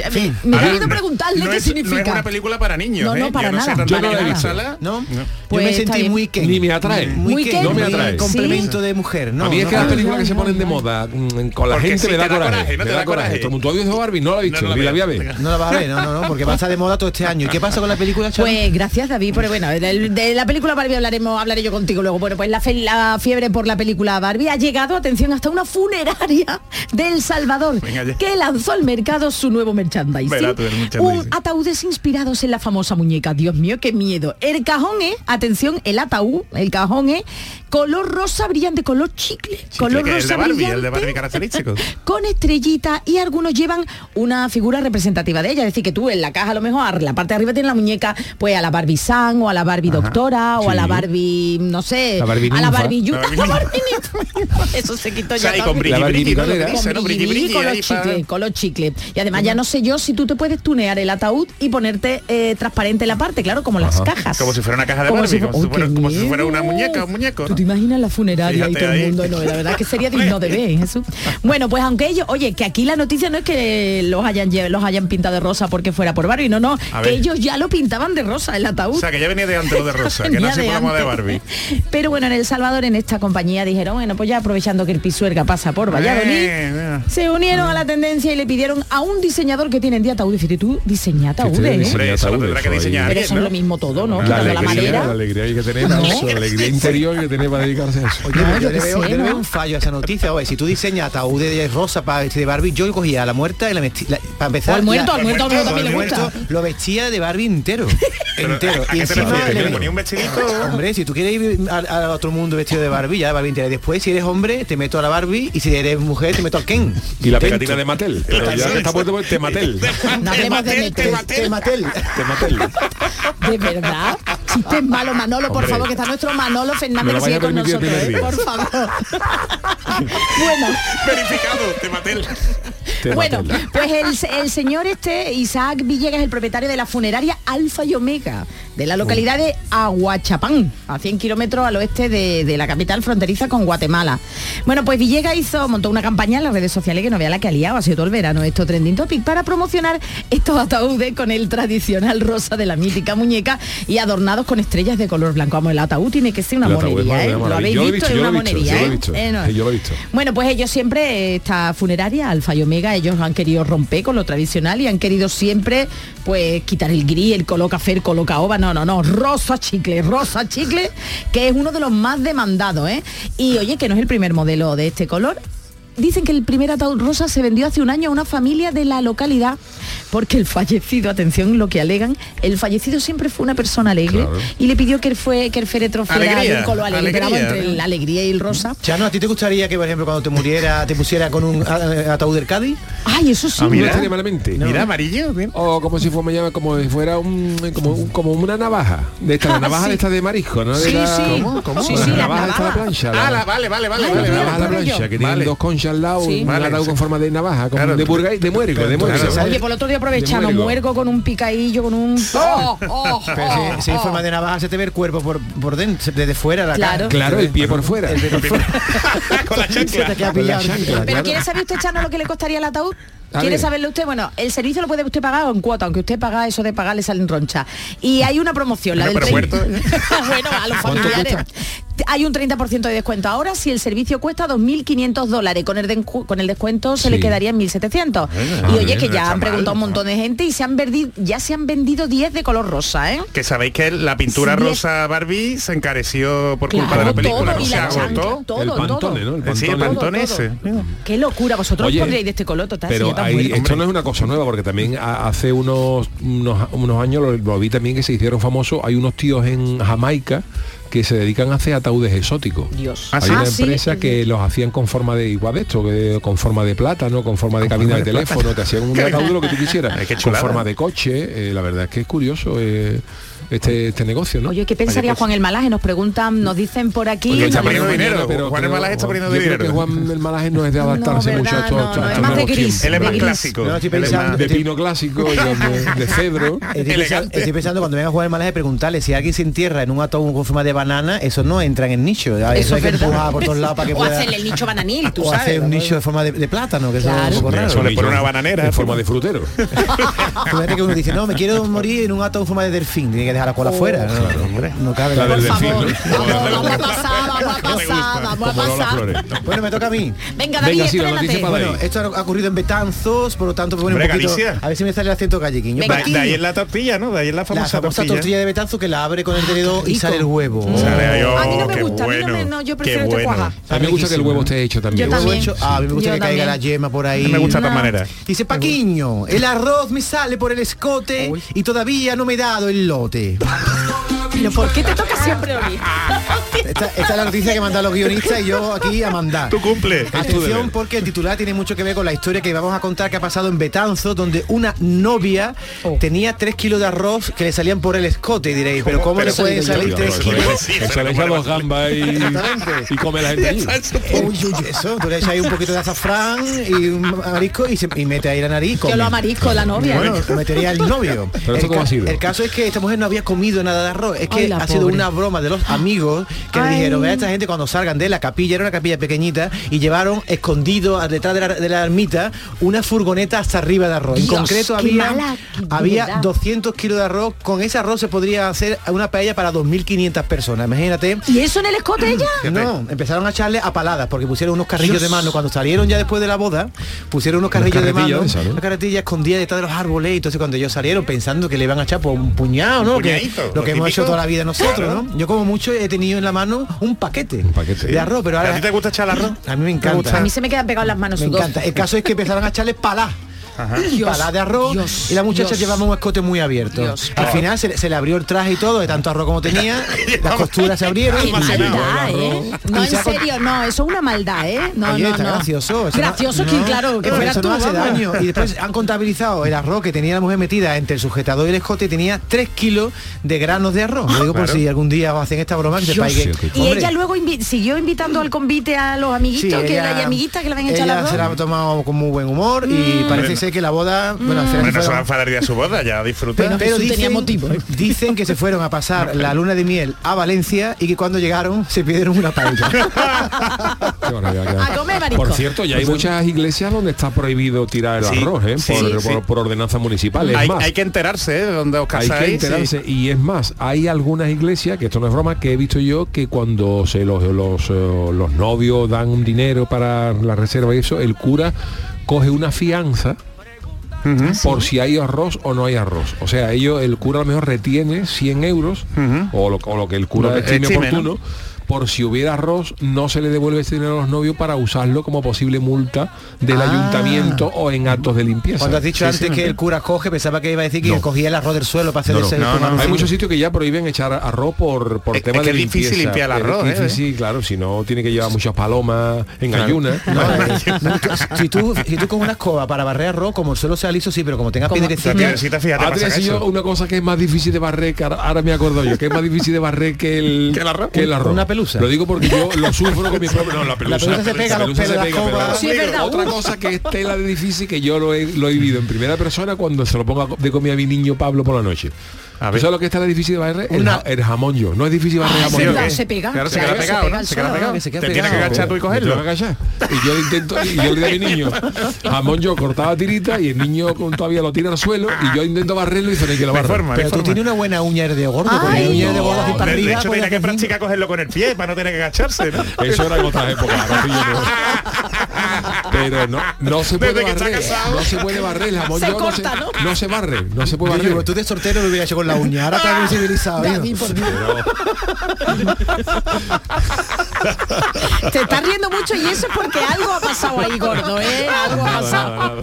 me he querido preguntarle no qué es, significa. No es una película para niños. No, no, ¿eh? para nada. Yo no la he visto. ¿No? Pues yo me está sentí muy Ken. Ni me atrae. Muy, Ken, No me atrae. complemento de mujer. No, a mí es no, que las no. películas que se ponen de moda mm, con la Porque gente sí, me da coraje. coraje, no me da coraje. coraje. Todo el mundo, ¿tú has visto Barbie? No la he visto. No, no la ni la voy a ver. No la vas a ver, no, no, no, porque pasa de moda todo este año. ¿Y qué pasa con la película, Charo? Pues gracias David, pero bueno, de, de la película Barbie hablaremos, hablaré yo contigo luego. Bueno, pues la, fe- la fiebre por la película Barbie ha llegado, atención, hasta una funeraria de El Salvador, que lanzó al mercado su nuevo merchandising. Un ataúdes inspirados en la famosa muñeca. Dios mío, qué miedo. El cajón es, atención, el ataúd, el cajón es 哎。Color rosa brillante, color chicle. color que el de rosa Barbie, brillante. el de Barbie característico. con estrellita y algunos llevan una figura representativa de ella. Es decir, que tú en la caja a lo mejor, la parte de arriba tiene la muñeca, pues a la Barbie San o a la Barbie Doctora o a la. Barbie, no sé, La Barbie a la. Barbie Yu- La Barbie la ninfa. Barbie ninfa. Eso se quitó O sea, ya y con color chicle, color chicle. Y además ya no sé yo si tú te puedes tunear el ataúd y ponerte eh, transparente la parte, claro, como las cajas. Como si fuera una caja de Barbie, fu- como si ¡Uy, fuera- una muñeca, un muñeco, ¿Tú ¿no? te imaginas la funeraria y todo el ahí. mundo? No, la verdad que sería digno de ver, Jesús. Bueno, pues aunque ellos, oye, que aquí la noticia no es que los hayan los hayan pintado de rosa porque fuera por Barbie, no, no, que ellos ya lo pintaban de rosa el ataúd. O sea, que ya venía de antes lo de Rosa, que no se de de. Barbie. Pero bueno, en El Salvador, en esta compañía, dijeron, bueno, pues ya aprovechando que el pisuerga pasa por Valladolid, Eh, se unieron a la tendencia y le pidieron a un diseñador que tiene en día ataúdes. Fíjate tú, diseña ataúdes, ¿eh? eso lo ataúdes, tendrá que diseñar Pero eso es ¿no? lo mismo todo, ¿no? La Quitando la alegría, madera. la alegría hay que tener, Alonso, la alegría interior que para dedicarse a eso. Oye, No, yo, yo le veo, sé, yo le veo un fallo a esa noticia. Oye, si tú diseñas ataúdes de rosa para vestir de Barbie, yo cogía a la muerta y la vestía. Para empezar. O al muerto, la- al muerto, al muerto también le gusta. muerto lo vestía de Barbie entero. entero. ¿a Y te encima le- ¿Que le ponía un vestidito? Hombre, si tú quieres ir al, al otro mundo vestido de Barbie, ya Barbie entera. Después, si eres hombre, te meto a la Barbie y si eres mujer, te meto al Ken. Y la pegatina de Mattel. Pero ya que está puesto, pues, te Mattel. No hablemos de Matel, te Mattel. Te Mattel. De verdad. Chiste malo, Manolo, por favor, que está nuestro Manolo Fernández sigue con nosotros, ¿eh? por favor. bueno, Verificado, te maté. el- Te bueno, Mattel. pues el, el señor este, Isaac Villegas, el propietario de la funeraria Alfa y Omega, de la localidad de Aguachapán, a 100 kilómetros al oeste de, de la capital fronteriza con Guatemala. Bueno, pues Villegas hizo, montó una campaña en las redes sociales que no vea la que ha liado, ha sido todo el verano esto trending topic, para promocionar estos ataúdes con el tradicional rosa de la mítica muñeca y adornados con estrellas de color blanco. Vamos, el ataúd tiene que ser una monería, ¿eh? Lo habéis visto, es una monería, ¿eh? Eh. Bueno, pues ellos siempre, esta funeraria, Alfa y Omega, ellos han querido romper con lo tradicional y han querido siempre, pues, quitar el gris, el color café, el color caoba, no, no, no, rosa chicle, rosa chicle, que es uno de los más demandados, ¿eh? Y oye, que no es el primer modelo de este color. Dicen que el primer ataúd rosa se vendió hace un año a una familia de la localidad porque el fallecido, atención lo que alegan, el fallecido siempre fue una persona alegre Claro. y le pidió que él fue que el féretro fuera Alegría, de un color alegre, pero entre ¿no? la alegría y el rosa. Chano, ¿a ti te gustaría que, por ejemplo, cuando te muriera, te pusiera con un a- ataúd del Cádiz? Ay, eso sí. No mira. estaría malamente. Mira, amarillo. bien. O como si fuera, como si fuera un, como, un- como una navaja. De esta, la navaja Sí. de esta de marisco, ¿no? De Sí, la- sí. ¿Cómo? ¿Cómo? Sí, la sí, la navaja de esta de navaja. plancha. Ah, la, vale, vale, vale, Ay, vale. mira, la navaja de la plancha, que tiene dos conchas al lado, Sí. un Vale, con forma de navaja, como Claro. de burgay, de muergo, de Pero muergo. entonces, Oye, por el otro día aprovechamos, muergo. con un picadillo, con un... ¡Oh! oh, Pero oh, si, si hay oh. forma de navaja, se te ve el cuerpo por, por dentro, desde fuera, la Claro. cara. Claro, el pie por fuera. El dedo fuera. Con la Se te chancla. queda Con la pillado. chancla, Pero. ¿quiere saber usted, Chano, lo que le costaría el ataúd? ¿Quiere saberlo usted? Bueno, el servicio lo puede usted pagar en cuota, aunque usted paga eso de pagar le salen roncha. Y hay una promoción, la del pero 30. muerto. bueno, a los ¿Cuánto familiares. Hay un 30% de descuento ahora si el servicio cuesta 2.500 dólares. Con el, con el descuento se le Sí. quedaría en 1.700. ah, y oye, bien, que no ya está han preguntado un mal. montón de gente y se han vendido, ya se han vendido 10 de color rosa, ¿eh? Que sabéis que la pintura Sí, rosa Barbie se encareció por culpa de Claro, la película, todo, ¿no? y Se la chancla, agotó. todo, el todo. pantone, ¿no? El Eh, Sí, el pantone. pantone Todo, ese. Qué locura, vosotros Oye, pondríais de este color total. si Pero tan hay, bueno. esto no es una cosa nueva, porque también hace unos, unos, unos años lo, lo vi también que se hicieron famosos. Hay unos tíos en Jamaica que se dedican a hacer ataúdes exóticos. Dios. Hay una Ah, sí, empresa sí. que los hacían con forma de igual de esto, que- con forma de plátano, con forma de cabina de, teléfono, te hacían un ataúd lo que tú quisieras, con forma de coche, eh, la verdad es que es curioso. eh, este, este negocio, ¿no? Oye, ¿qué pensaría pues- Juan el Malaje? Nos preguntan, nos dicen por aquí. Oye, está poniendo dinero. Pero Juan el creo- Malaje está poniendo yo creo dinero. que Juan el Malaje no es de adaptarse No, mucho a estos, no, no, es más de nuevos gris. Él es más clásico. De pino clásico y de, cedro. Estoy, pensando, Elegante. estoy pensando cuando venga a jugar el malaje preguntarle si alguien se entierra en un atún con forma de banana, eso no entra en el nicho. Eso, Eso hay es que verdad. empujar por todos lados para que o pueda. hacerle el nicho bananil, tú o sabes. hacer un nicho de forma de, de plátano, que Claro. es un poco raro. eso le pone una bananera. en forma de frutero. Fíjate que uno dice, no, me quiero morir en un atún en forma de delfín, tiene que dejar la cola afuera. No, no cabe La la del favor, ¿no? vamos, a pasar, vamos a pasar, vamos a pasar. Bueno, me toca a mí. Venga, David, Venga, sí, la noticia para Bueno, esto ha ocurrido en Betanzos, por lo tanto, pues, bueno, un poquito, a ver si me sale el acento galleguiño. De, de ahí es la tortilla, ¿no? De ahí es la la famosa, famosa tortilla. de Betanzos que la abre con el tenedor y rico. sale el huevo. Sale ahí, oh, A mí no me qué gusta, a mí no me- bueno, no, yo qué prefiero este bueno. cuaja. A mí me gusta que el huevo esté hecho también. Yo también. ah, a mí me gusta que caiga la yema por ahí. Me gusta de No. todas maneras. Dice Paquiño, el arroz me sale por el escote y todavía no me he dado el lote. i don't Friday. Pero ¿por qué te toca siempre oír? Esta, esta es la noticia que mandan los guionistas y yo aquí a mandar. Tu cumple. Atención porque el titular tiene mucho que ver con la historia que vamos a contar que ha pasado en Betanzos, donde una novia Oh. tenía tres kilos de arroz que le salían por el escote, diréis, pero ¿cómo Pero le pueden eso salir tres kilos? eso Eso le echa dos gambas y, come la gente allí. Uy, uy, eso, tú le echas ahí un poquito de azafrán y un marisco y, se, y mete ahí la nariz. y Yo come. lo amarisco, la novia. Bueno, metería el novio. ¿Pero el, esto cómo ca- ha sido? el caso es que esta mujer no había comido nada de arroz. Es que Ay, ha sido una broma de los amigos que le dijeron, vea esta gente cuando salgan de la capilla, era una capilla pequeñita, y llevaron escondido a- detrás de la, de la ermita una furgoneta hasta arriba de arroz. en concreto había, mala, había verdad. 200 kilos de arroz. Con ese arroz se podría hacer una paella para 2.500 personas. Imagínate. ¿Y eso en el escote ella? No, empezaron a echarle a paladas porque pusieron unos carrillos de mano. Cuando salieron ya después de la boda, pusieron unos carrillos de mano, una carretilla escondida detrás de los árboles. Y entonces cuando ellos salieron pensando que le iban a echar por un puñado, ¿no? Un lo lo que hemos hecho toda la vida nosotros, ¿no? Yo como mucho he tenido en la mano un paquete, paquete. de arroz, pero ahora ¿A ti te gusta echar el arroz? a mí me encanta. A mí se me quedan pegadas las manos Me sudor. encanta. El caso es que empezaron a echarle palá. Dios, Palá de arroz Dios, y la muchacha Dios. llevaba un escote muy abierto. Dios. Al final se, le- se le abrió el traje y todo, de tanto arroz como tenía, las costuras se abrieron. Qué y maldad, ¿eh? No, Y en serio, no, eso es una maldad, ¿eh? No, Oye, no, está no. gracioso. eso no- Gracioso que, no, claro, que fuera eso tú, no hace vamos. daño. Y después han contabilizado el arroz que tenía la mujer metida entre el sujetador y el escote y tenía 3 kilos de granos de arroz. Lo digo por Claro. si algún día os hacen esta broma que sepáis que... Y Hombre, ella luego invi- siguió invitando al convite a los amiguitos, sí, que ella- hay amiguitas que le habían echado ella las se la ha tomado con muy buen humor y parece Bueno. Que la boda... Bueno, final Bueno, se se va a enfadar de su boda, ya disfruta. Bueno, pero Jesús tenía motivo, ¿eh? dicen que se fueron a pasar la luna de miel a Valencia y que cuando llegaron se pidieron una paella. A comer. Por cierto, ya hay muchas iglesias donde está prohibido tirar el Sí, arroz, ¿eh? sí, por, sí. por- por ordenanza municipal. Es hay, más, hay que enterarse ¿eh? de dónde os hay casáis. que enterarse. Y es más, hay algunas iglesias, que esto no es broma, que he visto yo que cuando se los, los, eh, los novios dan un dinero para la reserva y eso, el cura coge una fianza por si hay arroz o no hay arroz. O sea, ellos, el cura a lo mejor retiene 100 euros o, lo, o lo que el cura estime estime, ¿no? Por si hubiera arroz, no se le devuelve ese dinero a los novios para usarlo como posible multa del Ah. ayuntamiento o en actos de limpieza. Cuando has dicho Sí, antes sí, que sí. el cura coge, pensaba que iba a decir que No. cogía el arroz del suelo para hacer No, ese Hay muchos sitios que ya prohíben echar arroz por, por Es- temas es de que es difícil limpieza. limpiar el arroz, Es ¿eh? difícil, claro, si no tiene que llevar muchas palomas en ayunas. No, eh, no, tú- si tú si tú con una escoba para barrer arroz, como el suelo sea liso, sí, pero como tengas piedrecita, una cosa que es más difícil de barrer, que ahora, ahora me acuerdo yo, que es más difícil de barrer que el, ¿Que el arroz? que el arroz. Una pelusa. Lo digo porque yo lo sufro con mi propio... No, la pelusa, pelusa se pega los pelos la. Otra cosa que es tela de difícil que yo lo he, lo he vivido en primera persona cuando se lo pongo de comer a mi niño Pablo por la noche. A ¿Tú ver. sabes lo que es tela difícil de barrer? El, Una- ja- el jamón yo. No es difícil barrer Ah, jamón sí, yo. se pega. Claro, se Claro, queda se pegado, pega ¿no? Se queda pegado. se queda Te tienes que agachar tú y Me cogerlo. Y yo intento, y yo le digo a mi niño, jamón yo cortaba tirita y el niño con- todavía lo tira al suelo y yo intento barrerlo y "No hay que lo hay pero tú forma. tienes una buena uña de gordo, con Ay, la uña de gordo así para arriba. de hecho, podías tiene que practicar cogerlo con el pie para no tener que agacharse. Eso era en otras épocas. yo. Pero no, no se puede Desde que está barrer. casado. No se puede barrer. El jamón Se yo corta, no, se, ¿no? no se barre. No se puede Yo barrer. digo, tú de sortero lo hubiera hecho con la uña, ahora está muy civilizado. Dios. Te estás riendo mucho y eso es porque algo ha pasado ahí, gordo, ¿eh? Algo ha pasado.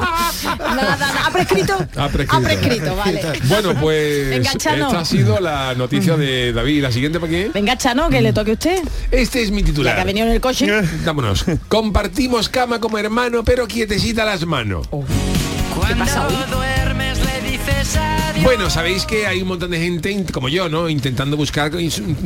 Nada, nada. ¿Ha prescrito? Ha prescrito. vale. Bueno, pues Venga, esta ha sido la noticia de David. ¿La siguiente para quién? Venga, Chano, que le toque a usted. Este es mi titular. que ha venido en el coche. Vámonos. Compartimos cama como hermano, pero quietecita las manos. ¿Qué pasa hoy? Bueno, sabéis que hay un montón de gente, como yo, ¿no? Intentando buscar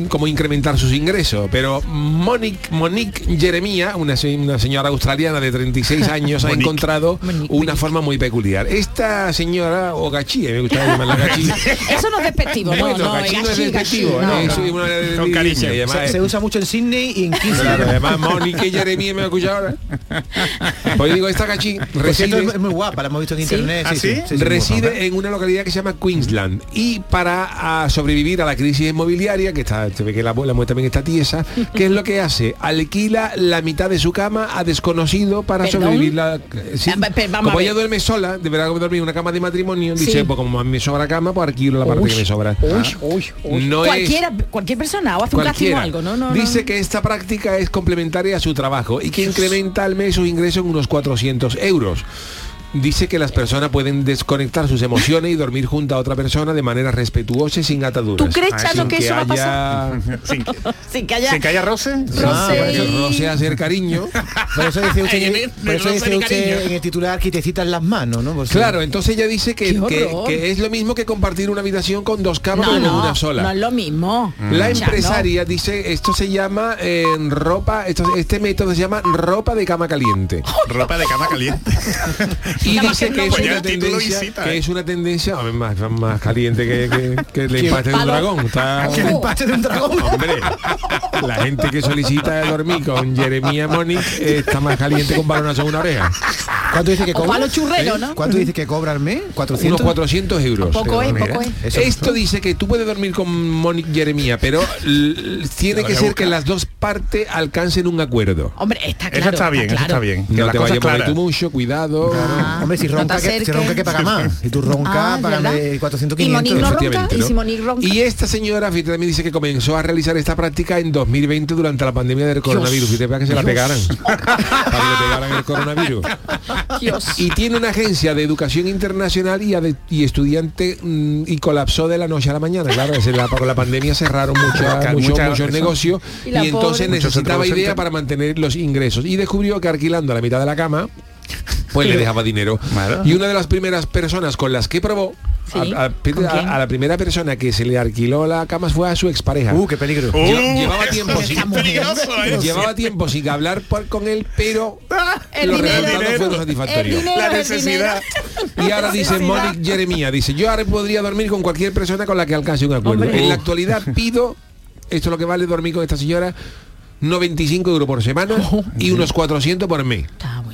cómo incrementar sus ingresos. Pero Monique, Monique Jeremía, una, una señora australiana de 36 años, ha Monique. encontrado una forma muy peculiar. Esta señora, o gachí, me llamarla gachí. Eso no es despectivo, no, Bueno, no, gachí no es gachi, despectivo, gachi, no. es una de Con dirigirse, cariño. y además Se, usa mucho en Sydney y en Kingston. Claro, además Monique Jeremía me ha escuchado ahora. Pues digo, esta gachí cierto, reside... es es muy guapa, la hemos visto en internet. ¿Ah, sí? muy guapa. reside en una localidad que se llama Queensland y para ah, sobrevivir a la crisis inmobiliaria que está se ve que la abuela muy también está tiesa ¿qué es lo que hace? alquila la mitad de su cama a desconocido para ¿Perdón? sobrevivir la sí. Ah, como ella duerme sola deberá dormir una cama de matrimonio Sí. dice pues como a mí me sobra cama pues alquilo la parte Uy, que me sobra uy, uy, uy. No es- Cualquiera, cualquier persona o hace un casting o algo, no, no, no. Dice que esta práctica es complementaria a su trabajo y que incrementa al mes sus ingresos en unos 400 euros. Dice que las personas pueden desconectar sus emociones y dormir junto a otra persona de manera respetuosa y sin ataduras. ¿Tú crees, Chano, sin que eso va a pasar? haya- Sin, Sin que haya... sin que haya roce. Roce Ah, roce hacer cariño. Por eso dice usted, en- ni- por eso dice usted en el titular que te citan las manos, ¿no? Claro, entonces ella dice que, que- es lo mismo que compartir una habitación con dos camas No, una sola. no es lo mismo. La Chano. empresaria dice, esto se llama eh, ropa, esto, este método se llama ropa de cama caliente. Ropa de cama caliente. Y dice que que no es una tendencia, que ¿eh? es una tendencia más, más caliente que, que- que el empate de un dragón. Está, Que el empate de un dragón. hombre, la gente que solicita dormir con Jeremía Monique eh, está más caliente con balonazo en una oreja. ¿Cuánto dice que cobra? ¿no? ¿Cuánto dice que cobra al mes? ¿400? Unos 400 euros. Poco es, poco es. eso- Esto dice que tú puedes dormir con Monique Jeremía, pero tiene que ser que las dos partes alcancen un acuerdo. Hombre, está claro. Eso está bien, eso claro. está bien. No te vayas tú mucho, cuidado. Ah, Hombre, si no ronca, que, si acerques. ronca que paga más. Si tú roncas, Ah, págame ¿verdad? 400, Y Monique 500. no ronca, Efectivamente, y ¿no? si ronca. Y esta señora, fíjate, también dice que comenzó a realizar esta práctica en 2020 durante la pandemia del coronavirus. Fíjate para que se la pegaran. para que le pegaran el coronavirus. Dios. Y tiene una agencia de educación internacional y, y estudiante mm, y colapsó de la noche a la mañana. Claro, la, con la pandemia cerraron mucha- Mucha- mucho- mucha- muchos eso. negocios Y entonces pobre. necesitaba Muchos idea centros. para mantener los ingresos. Y descubrió que alquilando la mitad de la cama, pues le dejaba dinero. Claro. Y una de las primeras personas con las que probó, Sí, a, a- ¿con quién? a- a la primera persona que se le alquiló la cama fue a su expareja. Uh, qué peligro. Uh, Lle- llevaba tiempo sin llevaba tiempo sin hablar por- con él pero El los dinero. resultados fueron satisfactorios dinero, La necesidad. y ahora dice Monique Jeremía dice yo ahora podría dormir con cualquier persona con la que alcance un acuerdo Hombre. en la actualidad pido esto es lo que vale dormir con esta señora 95 euros por semana y unos 400 por mes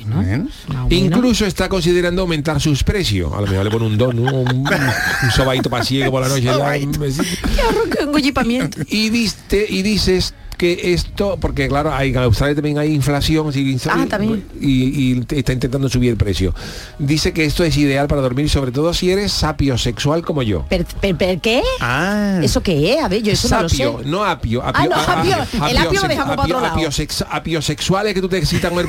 Bueno. Incluso está considerando aumentar sus precios. A lo mejor le pone un don, un, un, sobaito pasiego por la noche. ya, un. Qué y diste y dices que esto porque claro hay en Australia también hay inflación Ah, también. y, y está intentando subir el precio dice que esto es ideal para dormir sobre todo si eres sapiosexual como yo ¿Per, per- per qué? Ah. ¿Eso qué es? A ver, yo eso no lo Sapio, sé. no apio, Ah, no, apio. El apio lo sex- dejamos para otro lado. apiosex- apiosexual es que tú te excitas con el.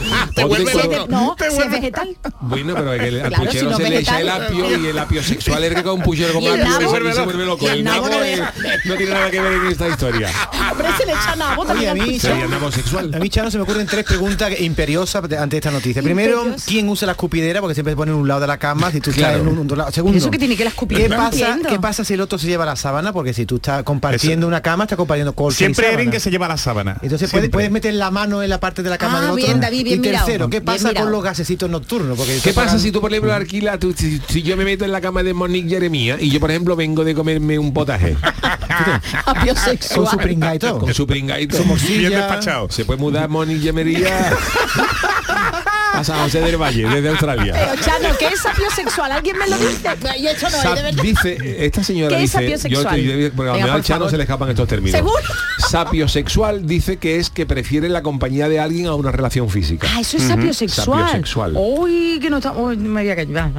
Te vuelve loco. No, Te vuelve- vegetal. Bueno, pero es que el- al Claro, puchero si no se le echa el vegetal. apio y el apio sexual es que con un puchero el apio se, se vuelve loco. Y el El nabo nabo no es- no tiene nada que ver en esta historia. Hombre, se le echa nabo también a al puchero. Nabo sexual. A mí, Chano, se me ocurren tres preguntas imperiosas ante esta noticia. Primero. ¿quién usa la escupidera? Porque siempre se pone en un lado de la cama, si tú estás en un, lado. Segundo, ¿Eso qué tiene que la escupidera? ¿qué pasa. ¿Qué pasa si el otro se lleva la sábana? Porque si tú estás compartiendo una cama, estás compartiendo colchón Siempre. Erin que se lleva la sábana. Entonces puedes meter la mano en la parte de la cama Ah, del otro. bien, David, bien y tercero, mirado. ¿qué pasa con los gasecitos nocturnos? Porque ¿Qué pasa si tú, por ejemplo, alquilas, tú- si, si yo me meto en la cama de Monique Jeremía y yo, por ejemplo, vengo de comerme un potaje Apio con su pringa y todo? con su pringaito? Su morcilla. Bien despachado. Se puede mudar Monique Jeremía a San José del Valle, desde Australia. Pero Chano, ¿qué es apio sexual? ¿Alguien me lo dice? Y eso no, Sap- de verdad. dice, esta señora ¿Qué es dice, sapiosexual? yo, yo- porque Venga, al por Chano favor. se le escapan estos términos. ¿Seguro? Sapiosexual dice que es que prefiere la compañía de alguien a una relación física. Ah, eso es sapio sexual. Sapiosexual. Uy, que no está... Uy, me voy a callar.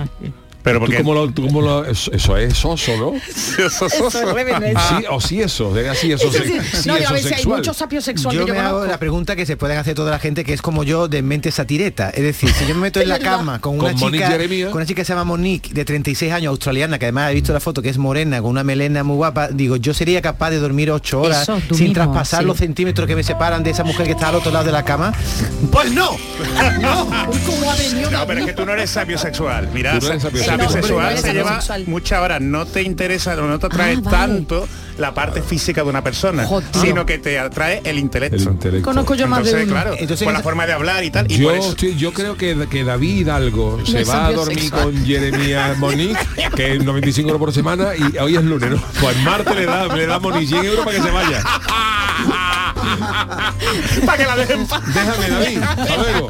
Pero ¿Tú porque cómo lo, tú cómo lo- eso, eso es soso, ¿no? Eso- eso- Eso Sí, o sí eso, de así eso, Eso sí. sí, No, eso hay sexual. mucho sapio sexual Yo que me hago la pregunta que se pueden hacer toda la gente que es como yo de mente satireta. Es decir, si yo me meto en la cama con una Con chica con una chica que se llama Monique de 36 años australiana, que además he visto la foto que es morena, con una melena muy guapa, digo, yo sería capaz de dormir ocho horas Eso, tú sin mismo, traspasar sí. los centímetros que me separan de esa mujer que está al otro lado de la cama. Pues no. Uy, cómo ha venido No, pero es que tú no eres sapio sexual. Mira, La no, bisexual se lleva muchas horas. No te interesa, no te atrae Ah, vale. tanto la parte física de una persona, Joder. sino que te atrae el intelecto. El intelecto. Conozco yo más de uno. claro, Entonces, por la forma de hablar y tal. Y Yo, por eso, estoy- yo creo que, que David Hidalgo se va a dormir con Jeremías Monique, que es 95 euros por semana, y hoy es lunes, ¿no? Pues Marte le da, le da Monique 100 euros para que se vaya. para que la dejen Déjame, David. Hasta luego.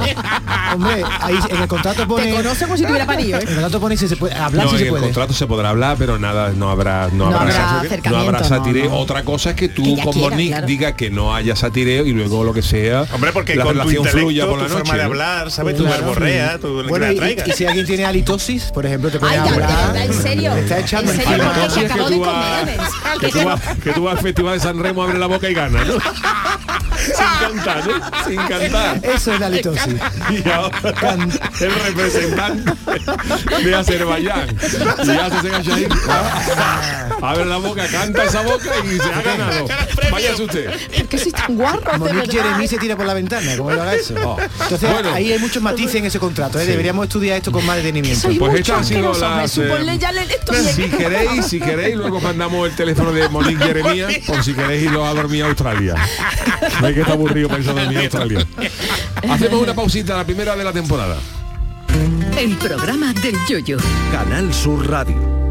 Hombre, ahí en el contrato Te pone... conoce como si tuviera parido, En ¿eh? el contrato pone si se puede hablar No, si en se el puede. contrato se podrá hablar, pero nada, no habrá, no No habrá, habrá no acercamiento, habrá no, satireo. no. Otra cosa es que tú Que quiera, Monique claro. diga que no haya satireo y luego lo que sea, Hombre, porque la con tu relación intelecto, fluya por la tu noche. forma de hablar, ¿sabes? Tu verborrea, tu Bueno, y, y si alguien tiene halitosis, por ejemplo, te pone Ay, a ya, de hablar... en serio. Te está echando En serio, que de tú vas- comer. que tú vas- que tú vas al festival de San Remo, abre la boca y gana, ¿no? Sin cantar, ¿eh? Sin cantar. Eso es la halitosis. Y ahora el representante de Azerbaiyán y hace ese Shahid, abre la boca, canta esa boca y se ha ganado. Váyase usted. ¿Por qué sois tan guarros, de Monique? Jeremy se tira por la ventana, como lo haga eso. Entonces Oh. Bueno. ahí hay muchos matices en ese contrato, ¿eh? deberíamos estudiar esto con más detenimiento. Pues mucho estas han sido las, eh, ya esto. Si queréis, si queréis, luego mandamos el teléfono de Monique Jeremía por si queréis iros a dormir a Australia. No hay que estar aburrido a dormir a Australia. Hacemos una pausita, la primera de la temporada. El programa del yoyo. Canal Sur Radio.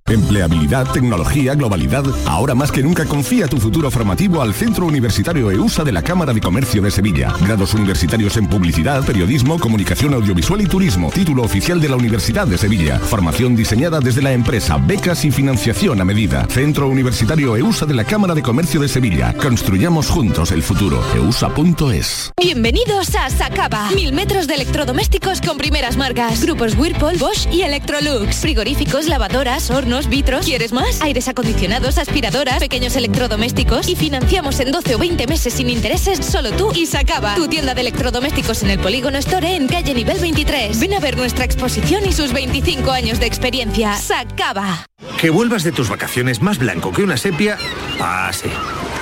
Empleabilidad, tecnología, globalidad. Ahora más que nunca confía tu futuro formativo al Centro Universitario EUSA de la Cámara de Comercio de Sevilla. Grados universitarios en publicidad, periodismo, comunicación audiovisual y turismo. Título oficial de la Universidad de Sevilla. Formación diseñada desde la empresa, becas y financiación a medida. Centro Universitario EUSA de la Cámara de Comercio de Sevilla. Construyamos juntos el futuro. EUSA.es. Bienvenidos a Sacaba. Mil metros de electrodomésticos con primeras marcas. Grupos Whirlpool, Bosch y Electrolux. Frigoríficos, lavadoras, hornos, vitros. ¿Quieres más? Aires acondicionados, aspiradoras, pequeños electrodomésticos. Y financiamos en 12 o 20 meses sin intereses solo tú y Sacaba. Tu tienda de electrodomésticos en el Polígono Store en calle nivel 23. Ven a ver nuestra exposición y sus 25 años de experiencia. Sacaba. Que vuelvas de tus vacaciones más blanco que una sepia, pase.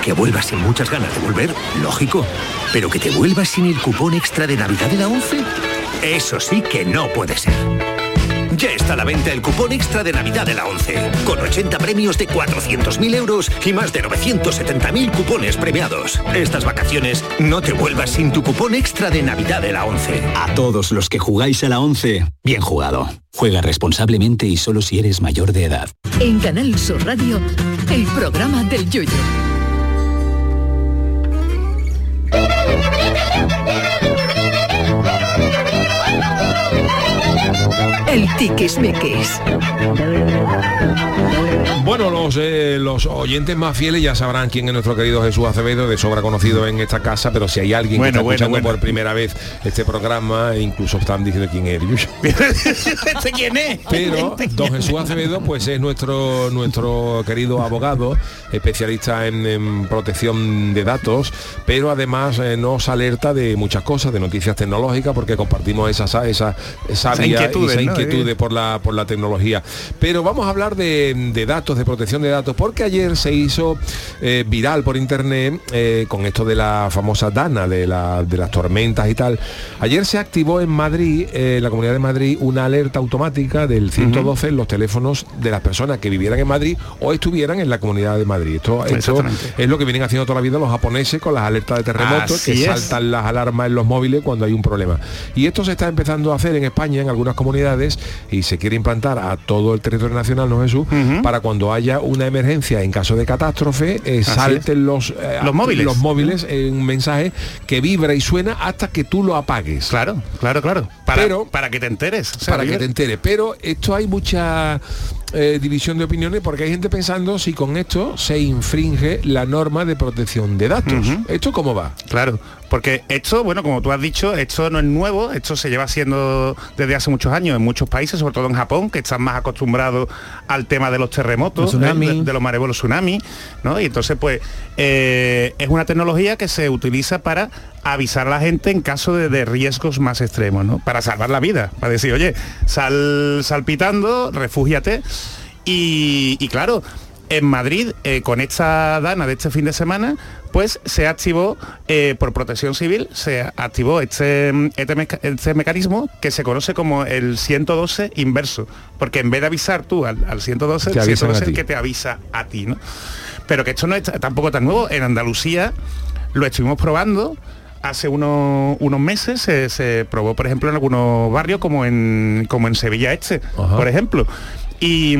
Que vuelvas sin muchas ganas de volver, lógico. Pero que te vuelvas sin el cupón extra de Navidad de la 11, eso sí que no puede ser. Ya está a la venta el cupón extra de Navidad de la 11, con 80 premios de 400.000 euros y más de 970.000 cupones premiados. Estas vacaciones no te vuelvas sin tu cupón extra de Navidad de la 11. A todos los que jugáis a la 11, bien jugado. Juega responsablemente y solo si eres mayor de edad. En Canal Sur Radio, el programa del yoyo. El tiquismiquis. Bueno, los, eh, los oyentes más fieles ya sabrán quién es nuestro querido Jesús Acevedo, de sobra conocido en esta casa, pero si hay alguien Bueno, que está bueno, escuchando bueno. por primera vez este programa, incluso están diciendo quién es. ¿Este quién es? Pero don Jesús Acevedo pues es nuestro nuestro querido abogado, especialista en, en protección de datos, pero además eh, nos alerta de muchas cosas, de noticias tecnológicas, porque compartimos esa, sa- esa sabia esa ¿no? inquietudes por la por la tecnología. Pero vamos a hablar de, de datos, de protección de datos, porque ayer se hizo eh, viral por internet eh, con esto de la famosa Dana, de, la- de las tormentas y tal. Ayer se activó en Madrid, eh, en la Comunidad de Madrid, una alerta automática del 112 en los teléfonos de las personas que vivieran en Madrid o estuvieran en la Comunidad de Madrid. Esto, es lo que vienen haciendo toda la vida los japoneses con las alertas de terremotos que es. saltan las alarmas en los móviles cuando hay un problema. Y esto se está empezando a hacer en España, en algunas comunidades, y se quiere implantar a todo el territorio nacional, ¿no Jesús? Para cuando haya una emergencia en caso de catástrofe, eh, salten los, eh, Los móviles. los móviles en un mensaje que vibra y suena hasta que tú lo apagues. Claro, claro, claro. Para, Pero- para que te enteres. o sea, para que te enteres. Pero esto hay mucha eh, división de opiniones porque hay gente pensando si con esto se infringe la norma de protección de datos. ¿Esto cómo va? Claro, porque esto, bueno, como tú has dicho, esto no es nuevo, esto se lleva haciendo desde hace muchos años en muchos países, sobre todo en Japón, que están más acostumbrados al tema de los terremotos, Los tsunami. eh, de, de los maremotos, los tsunamis, ¿no? Y entonces, pues, eh, es una tecnología que se utiliza para avisar a la gente en caso de, de riesgos más extremos, ¿no? Para salvar la vida, para decir, oye, sal salpitando, refúgiate. Y, y claro, en Madrid, eh, con esta dana de este fin de semana, pues se activó eh, por protección civil, se activó este, este, meca- este mecanismo que se conoce como el 112 inverso, porque en vez de avisar tú al, al 112, Te el avisan 112 a es el que te avisa a ti, ¿no? Pero que esto no es tampoco tan nuevo, en Andalucía lo estuvimos probando, hace unos, unos meses se, se probó, por ejemplo, en algunos barrios como en, como en Sevilla Este, por ejemplo. Y,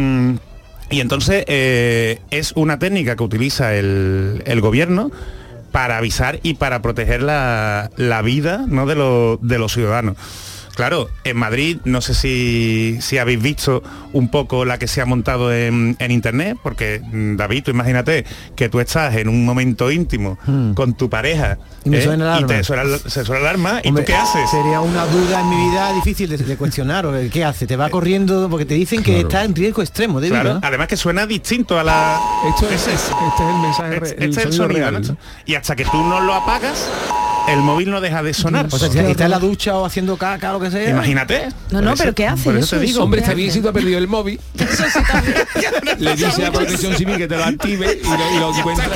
y entonces eh, es una técnica que utiliza el, el gobierno para avisar y para proteger la, la vida ¿no? de, los- de los ciudadanos. Claro, en Madrid no sé si, si habéis visto un poco la que se ha montado en, en internet, porque mm, David, tú imagínate que tú estás en un momento íntimo con tu pareja Hmm. Y me ¿eh? suena la y te alarma. suena, se suena la alarma y tú qué haces. Sería una duda en mi vida difícil de, de cuestionar. o ¿Qué hace? Te va corriendo porque te dicen que Claro. está en riesgo extremo de vida. Claro, ¿no? además que suena distinto a la. Esto es, este es el mensaje, Este, el este es el sonido sonido, real, ¿no? ¿no? Y hasta que tú no lo apagas, el móvil no deja de sonar. O sea, si está en la ducha o haciendo caca o lo que sea. Imagínate. No, no, pero ¿qué hace por eso eso? te digo. Hombre, está bien si tú has perdido el móvil. Le dice a Protección Civil que te lo active y lo, y lo encuentra.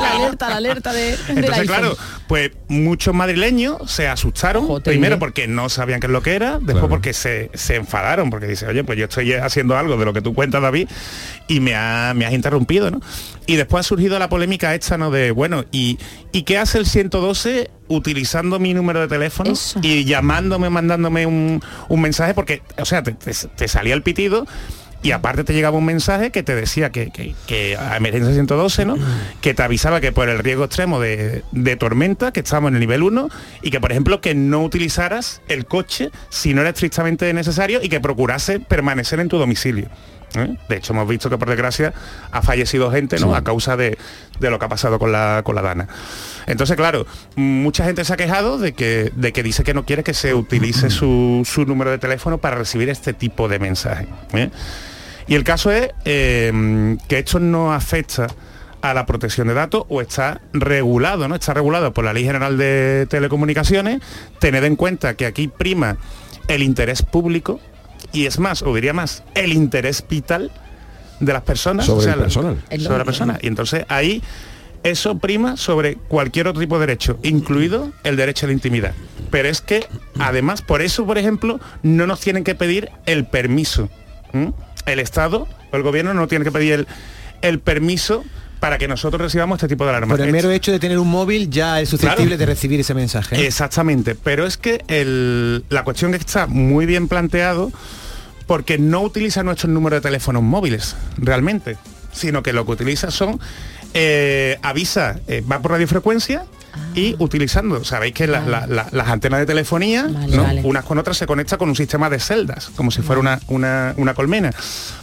La alerta, la alerta de, Entonces, claro, pues muchos madrileños se asustaron, primero porque no sabían qué es lo que era, después Claro. porque se, se enfadaron, porque dice, oye, pues yo estoy haciendo algo de lo que tú cuentas, David, y me, ha- me has interrumpido, ¿no? Y después ha surgido la polémica esta, ¿no? De, bueno, ¿y, ¿y qué hace el 112 utilizando mi número de teléfono y llamándome, mandándome un, un mensaje? Porque, o sea, te, te- te salía el pitido y aparte te llegaba un mensaje que te decía que, que- que a emergencia 112, ¿no? Que te avisaba que por el riesgo extremo de, de tormenta, que estábamos en el nivel 1, y que por ejemplo que no utilizaras el coche si no era estrictamente necesario y que procurase permanecer en tu domicilio. ¿Eh? De hecho, hemos visto que por desgracia ha fallecido gente ¿no? Sí. a causa de, de lo que ha pasado con la, con la Dana. Entonces, claro, mucha gente se ha quejado de que, de que dice que no quiere que se utilice su, su número de teléfono para recibir este tipo de mensajes. ¿eh? Y el caso es eh, que esto no afecta a la protección de datos o está regulado, ¿no? Está regulado por la Ley General de Telecomunicaciones. Tened en cuenta que aquí prima el interés público y es más, o diría más, el interés vital de las personas. Sobre el la- personal. Sobre la persona. Y entonces ahí eso prima sobre cualquier otro tipo de derecho, incluido el derecho a la intimidad. Pero es que, además, por eso, por ejemplo, no nos tienen que pedir el permiso. El Estado o el gobierno no tiene que pedir el, el permiso para que nosotros recibamos este tipo de alarmas. Por el mero hecho de tener un móvil ya es susceptible Claro. de recibir ese mensaje. ¿eh? Exactamente, pero es que el- la cuestión que está muy bien planteado porque no utiliza nuestros números de teléfonos móviles realmente, sino que lo que utiliza son eh, avisa, eh, va por radiofrecuencia y utilizando, sabéis que la- la- la- las antenas de telefonía, ¿no? vale. unas con otras se conecta con un sistema de celdas, como si fuera una, una- una colmena.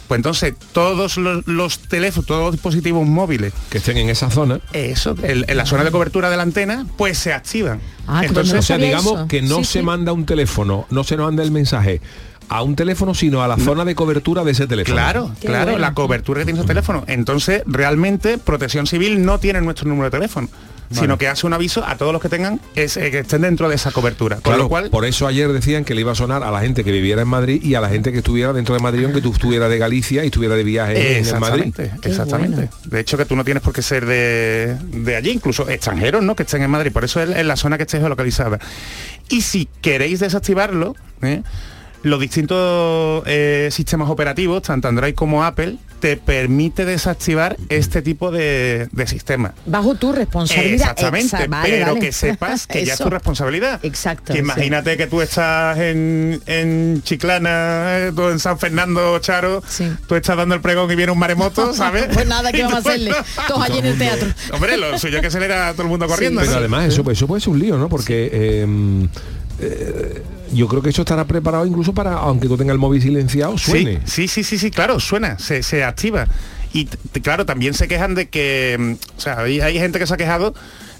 Pues entonces todos los, los teléfonos, todos los dispositivos móviles que estén en esa zona, eso, el- en la zona de cobertura de la antena, pues se activan. Ah, Entonces, o sea, digamos que no se manda un teléfono, no se nos manda el mensaje a un teléfono, sino a la zona de cobertura de ese teléfono. Claro, claro, la cobertura que tiene ese teléfono. Entonces, realmente, Protección Civil no tiene nuestro número de teléfono. Vale. sino que hace un aviso a todos los que tengan es- eh, que estén dentro de esa cobertura. Con Claro, lo cual, por eso ayer decían que le iba a sonar a la gente que viviera en Madrid y a la gente que estuviera dentro de Madrid, aunque tú estuvieras de Galicia y estuviera de viaje en Madrid. Exactamente, exactamente. De hecho que tú no tienes por qué ser de, de allí, incluso extranjeros, ¿no? Que estén en Madrid. Por eso es, es la zona que esté geolocalizada. Y si queréis desactivarlo, ¿eh? Los distintos eh, sistemas operativos, tanto Android como Apple, te permite desactivar este tipo de, de sistemas. Bajo tu responsabilidad. Exactamente, Exa- vale, pero vale. que sepas que ya es tu responsabilidad. Exacto. Que imagínate que tú estás en, en Chiclana, eh, tú en San Fernando, Charo, tú estás dando el pregón y viene un maremoto, ¿sabes? Pues nada, ¿qué vamos a hacerle? Todos allí en el teatro. Hombre, lo suyo que se le da a todo el mundo corriendo. Pero ¿no? además eso, eso puede ser un lío, ¿no? Porque eh, eh, yo creo que eso estará preparado incluso para, aunque tú tengas el móvil silenciado, suene. Sí, sí, sí, sí, sí, claro, suena, se, se activa. Y claro, también se quejan de que, mm, o sea, hay, hay gente que se ha quejado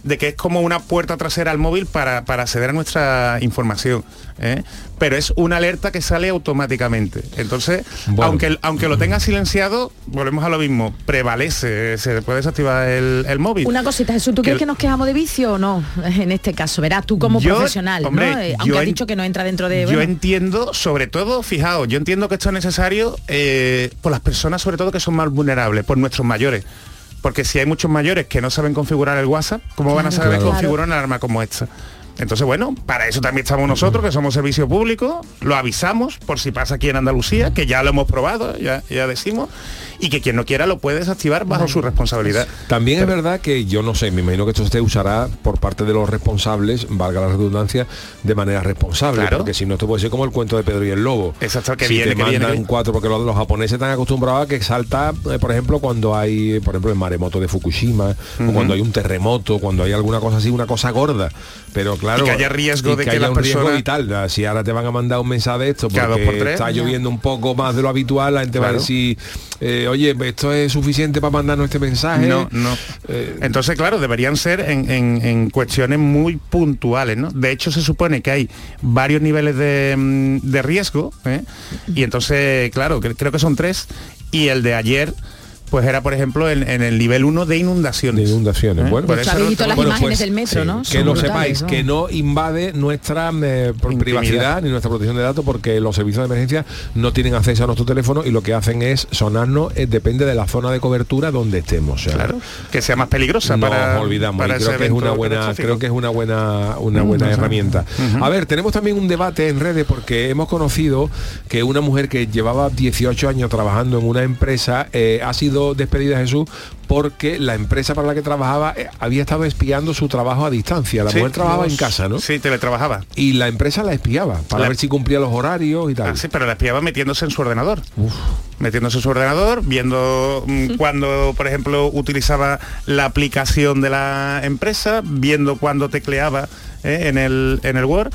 de que es como una puerta trasera al móvil para, para acceder a nuestra información. ¿eh? Pero es una alerta que sale automáticamente. Entonces, aunque, aunque lo tenga silenciado, volvemos a lo mismo, prevalece, se puede desactivar el, el móvil. Una cosita, Jesús, ¿tú Que- crees que nos quejamos de vicio o no? En este caso, verás, tú como Yo, profesional, hombre, ¿no? Eh, yo Aunque has dicho que no entra dentro de... Yo entiendo, sobre todo, fijaos, yo entiendo que esto es necesario eh, por las personas, sobre todo, que son más vulnerables, por nuestros mayores. Porque si hay muchos mayores que no saben configurar el WhatsApp, ¿cómo van a saber Claro. configurar una alarma como esta? Entonces, bueno, para eso también estamos nosotros, que somos servicio público, lo avisamos por si pasa aquí en Andalucía, que ya lo hemos probado, ya, ya decimos, y que quien no quiera lo puede desactivar bajo su responsabilidad. También es verdad que yo no sé, me imagino que esto se usará por parte de los responsables, valga la redundancia, de manera responsable, Claro. porque si no esto puede ser como el cuento de Pedro y el Lobo. Exacto, que si viene, te que viene, mandan que- cuatro, porque los, los japoneses están acostumbrados a que salta, eh, por ejemplo, cuando hay, por ejemplo, el maremoto de Fukushima, o cuando hay un terremoto, cuando hay alguna cosa así, una cosa gorda. Pero claro, Y que haya riesgo de que un riesgo personas- vital. Si ahora te van a mandar un mensaje de esto, porque por tres. está lloviendo un poco más de lo habitual, la gente va a decir, eh, oye, esto es suficiente para mandarnos este mensaje. No, no. Entonces, claro, deberían ser en, en- en cuestiones muy puntuales, ¿no? De hecho, se supone que hay varios niveles de, mm, de riesgo, ¿eh? y entonces, claro, cre- creo que son tres, y el de ayer, pues era, por ejemplo, en, en el nivel 1 de inundaciones. De inundaciones, ¿Eh? bueno. Por eso habéis no- visto las Bueno, imágenes pues, del metro, sí, ¿no? Que lo sepáis, ¿no? que no invade nuestra eh, privacidad ni nuestra protección de datos porque los servicios de emergencia no tienen acceso a nuestro teléfono y lo que hacen es sonarnos, eh, depende de la zona de cobertura donde estemos. Claro, que sea más peligrosa nos para olvidamos para y creo que es una buena creo que es una buena una Mm, buena no herramienta a ver tenemos también un debate en redes porque hemos conocido que una mujer que llevaba 18 años trabajando en una empresa eh, ha sido despedida Jesús porque la empresa para la que trabajaba eh, había estado espiando su trabajo a distancia la Sí, mujer trabajaba los- en casa no Sí, teletrabajaba. y la empresa la espiaba para La- ver si cumplía los horarios y tal Ah, sí, pero la espiaba metiéndose en su ordenador. Metiéndose en su ordenador, viendo mm, cuando, por ejemplo, utilizaba la aplicación de la empresa, viendo cuando tecleaba ¿eh? en, el, en el Word.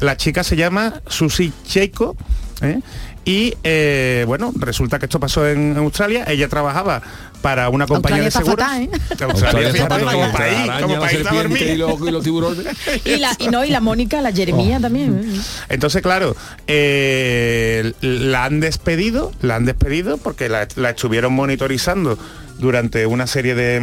La chica se llama Susi Cheiko. ¿eh? Y eh, bueno, resulta que esto pasó en, en Australia. Ella trabajaba para una compañía Australia de está seguros. fatal, ¿eh? Australia, Australia fíjate, está como fatal. país, como país está serpiente dormido. y los- y los tiburones. Y la, y no, y la Mónica, la Jeremía también. ¿eh? Entonces, claro, eh, la han despedido, la han despedido porque la, la estuvieron monitorizando durante una serie de,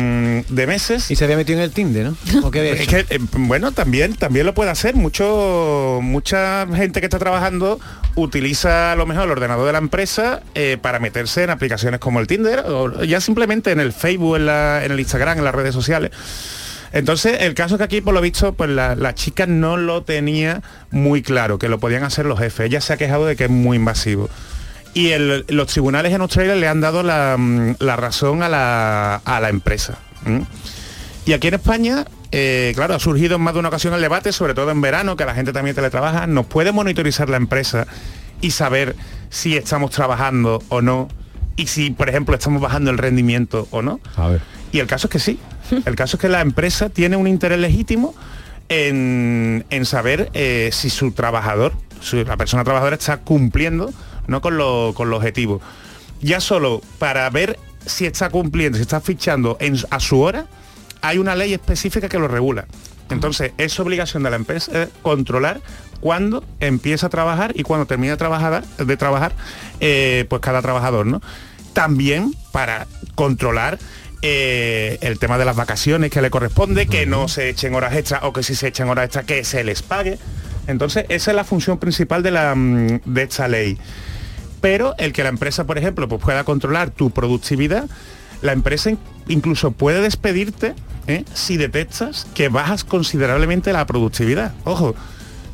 mm, de meses. Y se había metido en el Tinder, ¿no? ¿O qué había Es hecho? que, eh, bueno, también, también lo puede hacer. Mucho, mucha gente que está trabajando utiliza a lo mejor el ordenador de la empresa eh, para meterse en aplicaciones como el Tinder o ya simplemente en el Facebook, en, la- en el Instagram, en las redes sociales. Entonces, el caso es que aquí, por lo visto, pues la, la chica no lo tenía muy claro, que lo podían hacer los jefes. Ella se ha quejado de que es muy invasivo. Y el- los tribunales en Australia le han dado la, mm, la razón a la, a la empresa. Y aquí en España, eh, claro, ha surgido en más de una ocasión el debate, sobre todo en verano, que la gente también teletrabaja, nos puede monitorizar la empresa y saber si estamos trabajando o no, y si, por ejemplo, estamos bajando el rendimiento o no. a ver Y el caso es que sí. El caso es que la empresa tiene un interés legítimo en, en saber eh, si su trabajador, la persona trabajadora está cumpliendo ¿no? con, lo, con los objetivos. Ya solo para ver si está cumpliendo, si está fichando en- a su hora, hay una ley específica que lo regula. Entonces, es obligación de la empresa controlar cuándo empieza a trabajar y cuándo termina de trabajar, de trabajar eh, pues cada trabajador, ¿no? También para controlar eh, el tema de las vacaciones que le corresponde, que no se echen horas extras o que si se echen horas extras que se les pague. Entonces, esa es la función principal de, la, mm, de esta ley. Pero el que la empresa, por ejemplo, pues pueda controlar tu productividad, la empresa in- incluso puede despedirte ¿eh? si detectas que bajas considerablemente la productividad. Ojo,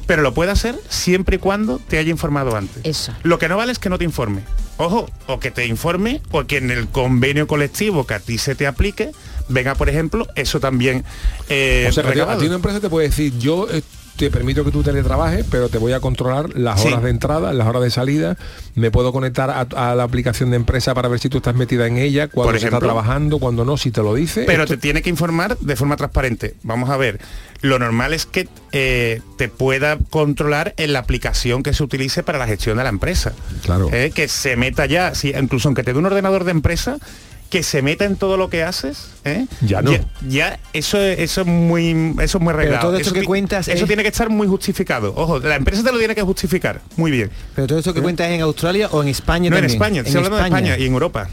pero lo puede hacer siempre y cuando te haya informado antes. Eso. Lo que no vale es que no te informe. Ojo, o que te informe o que en el convenio colectivo que a ti se te aplique, venga, por ejemplo, eso también eh, o sea, a ti una empresa te puede decir, yo eh, te permito que tú teletrabajes, pero te voy a controlar las Sí. horas de entrada, las horas de salida, me puedo conectar a, a la aplicación de empresa para ver si tú estás metida en ella, cuando Por se está trabajando, cuando no, si te lo dice. Pero esto- te tiene que informar de forma transparente. Vamos a ver, lo normal es que eh, te pueda controlar en la aplicación que se utilice para la gestión de la empresa. Claro. Eh, que se meta ya, si, incluso aunque te dé un ordenador de empresa, que se meta en todo lo que haces. ¿eh? Ya no. Ya, ya eso, es- eso es muy eso es muy Pero arreglado. todo esto Eso que cuentas Eso es- tiene que estar muy justificado. Ojo, la empresa te lo tiene que justificar. Muy bien. Pero todo esto que cuentas es en Australia o en España No, en. España, estoy hablando de España y en Europa.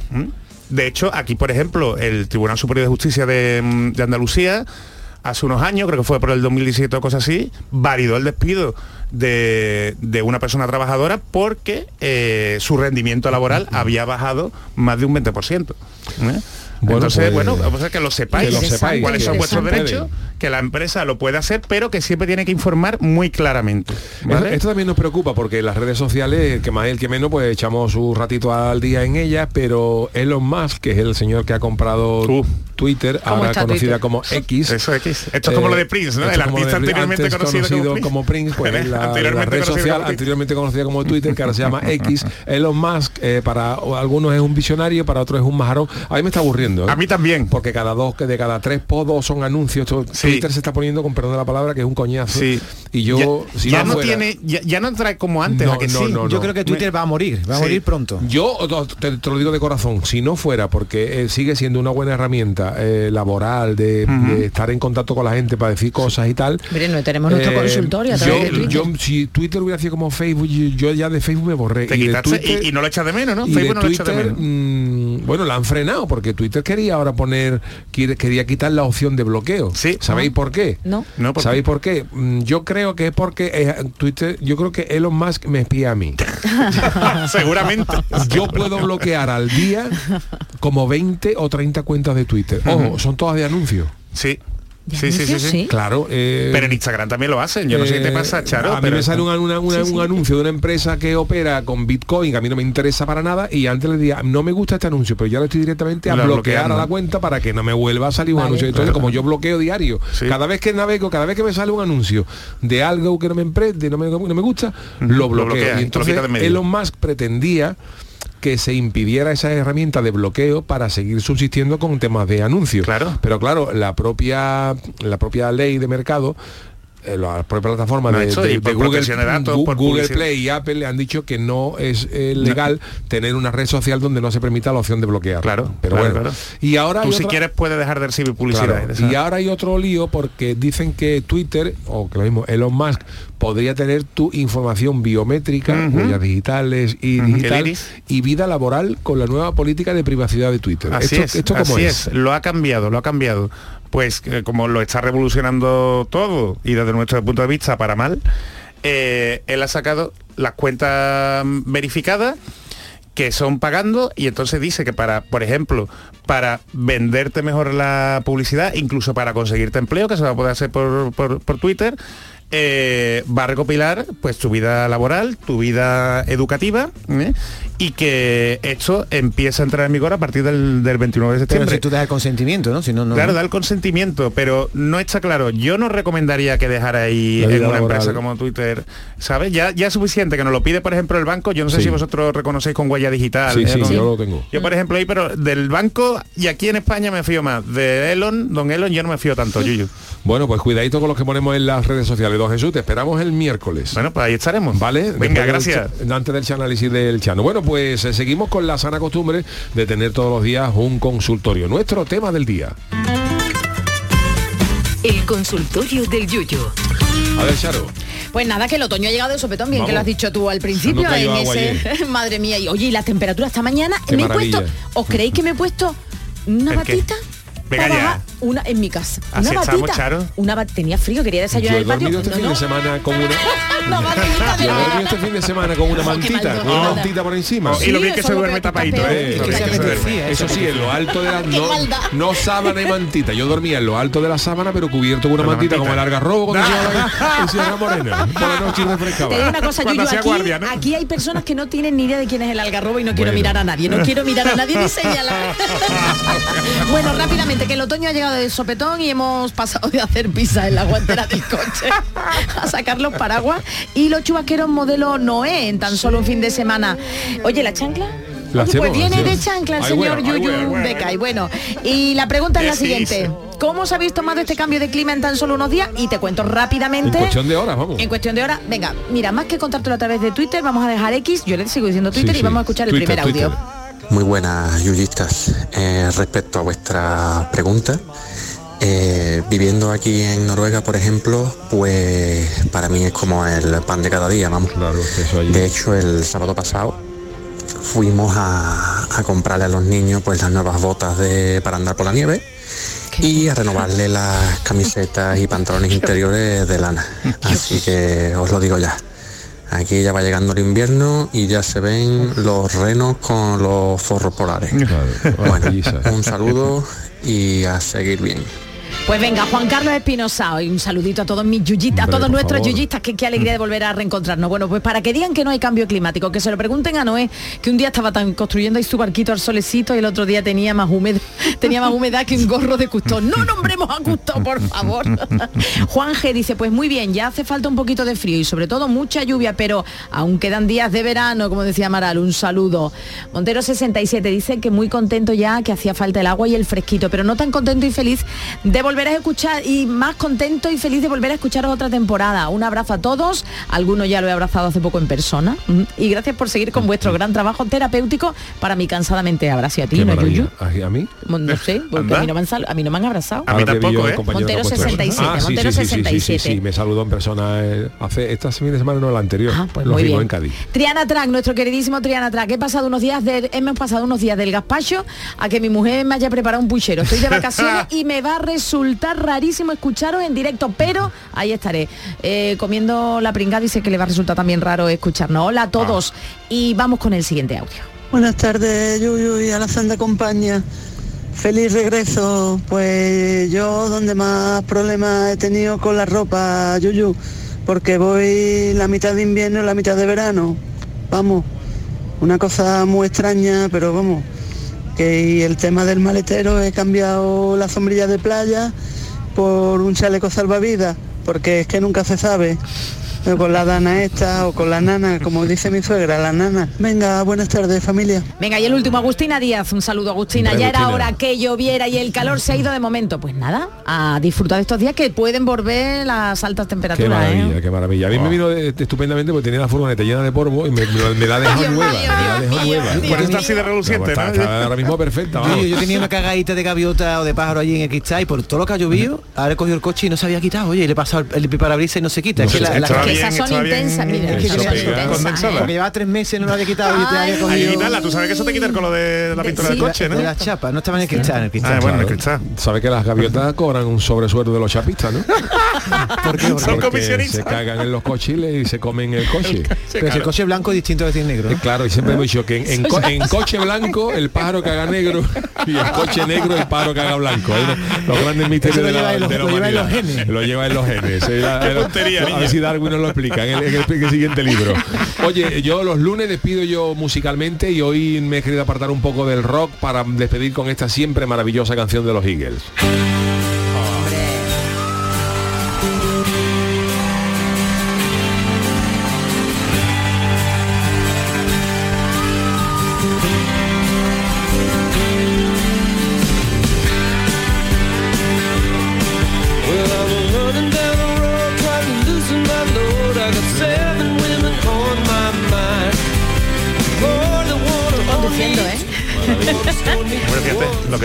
De hecho, aquí, por ejemplo, el Tribunal Superior de Justicia de, mm, de Andalucía, hace unos años, creo que fue por el 2017 o cosas así, validó el despido de, de una persona trabajadora porque eh, su rendimiento laboral había bajado más de un 20%. ¿eh? Bueno, Entonces, pues, bueno, vamos a que lo sepáis, que lo sepáis, cuáles son vuestros derechos, que la empresa lo puede hacer, pero que siempre tiene que informar muy claramente. ¿vale? Esto, esto también nos preocupa porque las redes sociales, el que más y el que menos, pues echamos un ratito al día en ellas, pero Elon Musk, que es el señor que ha comprado Twitter, ¿Cómo ahora conocida Twitter? como X. Eso X. Esto es como lo de Prince, ¿no? esto El es como lo artista anteriormente antes conocido como Prince, pues es la, la Anteriormente red conocido social como Twitter. anteriormente conocida como Twitter, que ahora se llama X. Elon Musk, eh, para algunos es un visionario, para otros es un majarón. A mí me está aburriendo. ¿eh? A mí también. Porque cada dos, que de cada tres podos son anuncios. Esto- Twitter se está poniendo, con perdón de la palabra, que es un coñazo. Sí. Y yo, ya, si ya no no fuera- tiene, ya, ya no trae como antes, No, ¿a que no, sí? no, Yo no. creo que Twitter va a morir, va a morir pronto. Yo te, te lo digo de corazón, si no fuera porque eh, sigue siendo una buena herramienta eh, laboral de, de estar en contacto con la gente para decir cosas y tal. No tenemos nuestro eh, consultorio a yo, Twitter. yo, si Twitter hubiera sido como Facebook, yo, ya de Facebook me borré. Te y de quitaste Twitter- y, y no lo echas de menos, ¿no? y Facebook de no lo echas de menos. Bueno, la han frenado porque Twitter quería ahora poner, quiere- quería quitar la opción de bloqueo. ¿Sabéis por qué? No. No, ¿por ¿Sabéis por qué? Mm, Yo creo que es porque eh, Twitter, yo creo que Elon Musk me espía a mí. Seguramente. Yo puedo bloquear al día como 20 o 30 cuentas de Twitter. Ojo, son todas de anuncios. Sí. Sí, sí, sí, sí. Claro. eh, Pero en Instagram también lo hacen. Yo no sé qué te eh, pasa, Charo. A mí pero me sale una- una- una- Sí, sí. un anuncio de una empresa que opera con Bitcoin, que a mí no me interesa para nada, y antes le diría, no me gusta este anuncio, pero ya lo estoy directamente a Lo bloquear a la cuenta para que no me vuelva a salir un Vale. anuncio. Entonces, Claro. como yo bloqueo diario, cada vez que navego, cada vez que me sale un anuncio de algo que no me emprende, no me, no me gusta, lo lo bloqueo. bloquea, y entonces. Elon Musk pretendía que se impidiera esa herramienta de bloqueo para seguir subsistiendo con temas de anuncios. Claro. Pero claro, la propia la propia ley de mercado las propias plataformas No, de, de- Google. Play y Apple le han dicho que no es eh, legal tener una red social donde no se permita la opción de bloquear. Claro, pero claro, bueno. claro. Y ahora Tú si otra- quieres puedes dejar de recibir publicidad. Claro, Y ahora hay otro lío porque dicen que Twitter, o que lo mismo, Elon Musk, podría tener tu información biométrica, Ujú. huellas digitales y digital, iris. y vida laboral con la nueva política de privacidad de Twitter. Así ¿Esto, es, esto cómo así es? es, lo ha cambiado, lo ha cambiado. Pues eh, como lo está revolucionando todo y desde nuestro punto de vista para mal, eh, él ha sacado las cuentas verificadas que son pagando y entonces dice que para, por ejemplo, para venderte mejor la publicidad, incluso para conseguirte empleo, que se va a poder hacer por, por- Twitter, eh, va a recopilar pues tu vida laboral, tu vida educativa. Y que esto empieza a entrar en vigor a partir del, del 29 de Pero septiembre. si tú das el consentimiento, ¿no? Si no, no. Claro, da el consentimiento, pero no está claro. Yo no recomendaría que dejara ahí en una laboral. empresa como Twitter, ¿sabes? Ya, ya es suficiente que nos lo pide, por ejemplo, el banco. Yo no sé Sí. si vosotros reconocéis con huella digital. Sí, ¿eh? sí, Con- yo lo tengo. Yo, por ejemplo, ahí, pero del banco y aquí en España me fío más. De Elon, don Elon, yo no me fío tanto, Yuyu. Bueno, pues cuidadito con los que ponemos en las redes sociales. Don Jesús, te esperamos el miércoles. Bueno, pues ahí estaremos. ¿Vale? Venga, Después del gracias. cha- antes del análisis del Chano. Bueno, pues eh, seguimos con la sana costumbre de tener todos los días un consultorio. Nuestro tema del día. El consultorio del Yuyo. A ver, Charo. Pues nada, que el otoño ha llegado de sopetón, bien que lo has dicho tú al principio. No cayó en agua ese... Madre mía, y oye, y la temperatura esta mañana Qué me he puesto. ¿Os creéis que me he puesto una ¿El qué? Venga ya. Una en mi casa. Así Una batita. Charo. Una ba- tenía frío, quería desayunar he en el patio. dormido este No, fin no. de semana con una... Yo he nada. dormido este fin de semana con una Oh, mantita, con una mantita por encima. Y lo bien que se duerme tapadito. ¿eh? Lo bien que se duerme. Eso sí, en lo alto de la no, no sábana y mantita. Yo dormía en lo alto de la sábana, pero cubierto con una mantita, como el algarrobo cuando Sierra Morena. Por la noche refrescaba. una cosa, Cuando Yuyu, hacía aquí, ¿no? aquí hay personas que no tienen ni idea de quién es el algarrobo y no quiero mirar a nadie, no quiero mirar a nadie ni señalar. bueno, rápidamente, que el otoño ha llegado de sopetón y hemos pasado de hacer pizza en la guantera del coche a sacar los paraguas y los chubasqueros modelo Noé en tan solo un fin de semana. Oye, ¿la chancla? Oye, pues viene de chancla el señor Yuyu bueno, bueno. Becay. Bueno, y la pregunta es la ¿Qué se siguiente. ¿Cómo os habéis tomado este cambio de clima en tan solo unos días? Y te cuento En rápidamente. cuestión de horas, vamos. En cuestión de horas, venga, mira, más que contártelo a través de Twitter, vamos a dejar X, yo le sigo diciendo Twitter Sí, y sí. vamos a escuchar el Twitter, primer audio. Muy buenas, yuyistas. Eh, respecto a vuestra pregunta, eh, viviendo aquí en Noruega, por ejemplo, pues para mí es como el pan de cada día, vamos. Claro, eso allí. De hecho, el sábado pasado fuimos a, a comprarle a los niños pues las nuevas botas de, para andar por la nieve y a renovarle las camisetas y pantalones interiores de lana. Así que os lo digo ya. Aquí ya va llegando el invierno y ya se ven los renos con los forros polares. Claro. Bueno, Lisa. un saludo y a seguir bien. Pues venga, Juan Carlos Espinosa, y un saludito a todos mis yuyitas, a todos nuestros favor. yuyistas, que qué alegría de volver a reencontrarnos. Bueno, pues para que digan que no hay cambio climático, que se lo pregunten a Noé, que un día estaba tan construyendo ahí su barquito al solecito y el otro día tenía más húmedo, tenía más humedad que un gorro de Custó. No nombremos a Custó, por favor. Juan G dice, pues muy bien, ya hace falta un poquito de frío y sobre todo mucha lluvia, pero aún quedan días de verano, como decía Maral, un saludo. Montero 67 dice que muy contento ya, que hacía falta el agua y el fresquito, pero no tan contento y feliz de volver a escuchar y más contento y feliz de volver a escucharos otra temporada. Un abrazo a todos, algunos ya lo he abrazado hace poco en persona y gracias por seguir con vuestro gran trabajo terapéutico para mi cansadamente abrazo a ti, Qué ¿no. Yuyu? ¿A, a mí? No sé, porque a mí no me han, a mí no me han abrazado. A mí tampoco, ¿eh? Montero que ha puesto eso. 67, Ah, sí, Montero sí, sí, sí, sí, sí, 67. sí, me saludó en persona eh, hace esta de semana, no la anterior. Ah, pues Lo muy vimos bien. en Cádiz. Triana Track, nuestro queridísimo Triana Track. He pasado unos días del, hemos pasado unos días del gazpacho a que mi mujer me haya preparado un puchero. Estoy de vacaciones y me va a resultar rarísimo escucharos en directo, pero ahí estaré. Eh, comiendo la pringada dice que le va a resultar también raro escucharnos. Hola a todos. Y vamos con el siguiente audio. Buenas tardes, Yuyu y a la Santa Compañía. Feliz regreso. Pues yo donde más problemas he tenido con la ropa, Yuyu, porque voy la mitad de invierno y la mitad de verano. Vamos, una cosa muy extraña, pero vamos, y el tema del maletero he cambiado la sombrilla de playa por un chaleco salvavidas, porque es que nunca se sabe. Eh, Con la dana esta o con la nana, como dice mi suegra, la nana. Venga, buenas tardes familia. Venga, y el último, Agustina Díaz. Un saludo, Agustina. Ya era hora que lloviera y el calor se ha ido de momento. Pues nada, a disfrutar de estos días que pueden volver las altas Qué temperaturas. maravilla, ¿eh? qué maravilla. A mí me vino de estupendamente porque tenía la furgoneta llena de polvo y me, me- me la dejó nueva. mío, me la dejó nueva. Dios Por eso está así de reluciente, está, ¿no? está ahora mismo perfecta, vamos. Yo tenía una cagadita de gaviota o de pájaro allí en el cristal y por todo lo que ha llovido, ahora he cogido el coche y no se había quitado. Oye, y le he pasado el, el parabrisas y no se quita. No es que se- la, la- esas son intensas, mira, Es que condensada. ¿eh? porque llevaba tres meses no lo había quitado y te había Ahí, cogido tú sabes que eso te quita el color de la pintura del coche, ¿no? de las chapas, no estaba en el cristal, en el cristal. Ah, bueno, el Claro. cristal. Sabe que las gaviotas cobran un sobresueldo de los chapistas, ¿no? ¿Por qué? Son Porque comisionistas. se cagan en los cochiles y se comen el coche. Pero el coche blanco es distinto de decir negro. Eh, ¿no? Claro, y siempre hemos dicho que en, en co- en coche blanco el pájaro caga negro y en coche negro el pájaro caga blanco. Lo- los grandes misterios de la, en lo lleva en los genes. Lo lleva en los genes. Eh, la- Qué eh, puntería, a ver si Darwin nos lo explica en el, el siguiente libro. Oye, yo los lunes despido yo musicalmente y hoy me he querido apartar un poco del rock para despedir con esta siempre maravillosa canción de los Eagles.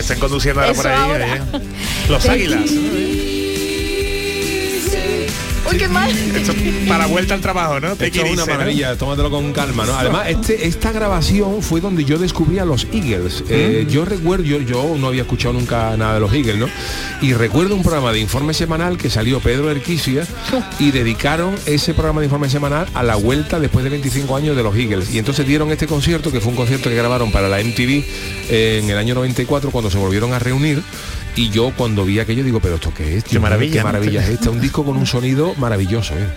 Estén conduciendo ahora Eso por ahí. ahora. eh. Los águilas. It Uy, qué mal. Esto para vuelta al trabajo, ¿no? Te Esto es una irse, ¿no? maravilla, tómatelo con calma, ¿no? Además, este, esta grabación fue donde yo descubrí a los Eagles. Eh, Mm. yo recuerdo, yo, yo no había escuchado nunca nada de los Eagles, ¿no? Y recuerdo un programa de informe semanal que salió Pedro Erquisia y dedicaron ese programa de informe semanal a la vuelta después de 25 años de los Eagles. Y entonces dieron este concierto, que fue un concierto que grabaron para la MTV en el año 94 cuando se volvieron a reunir. Y yo cuando vi aquello digo, pero esto qué es, Dios mío, maravilla, qué maravilla es esta, un disco con un sonido maravilloso, ¿eh?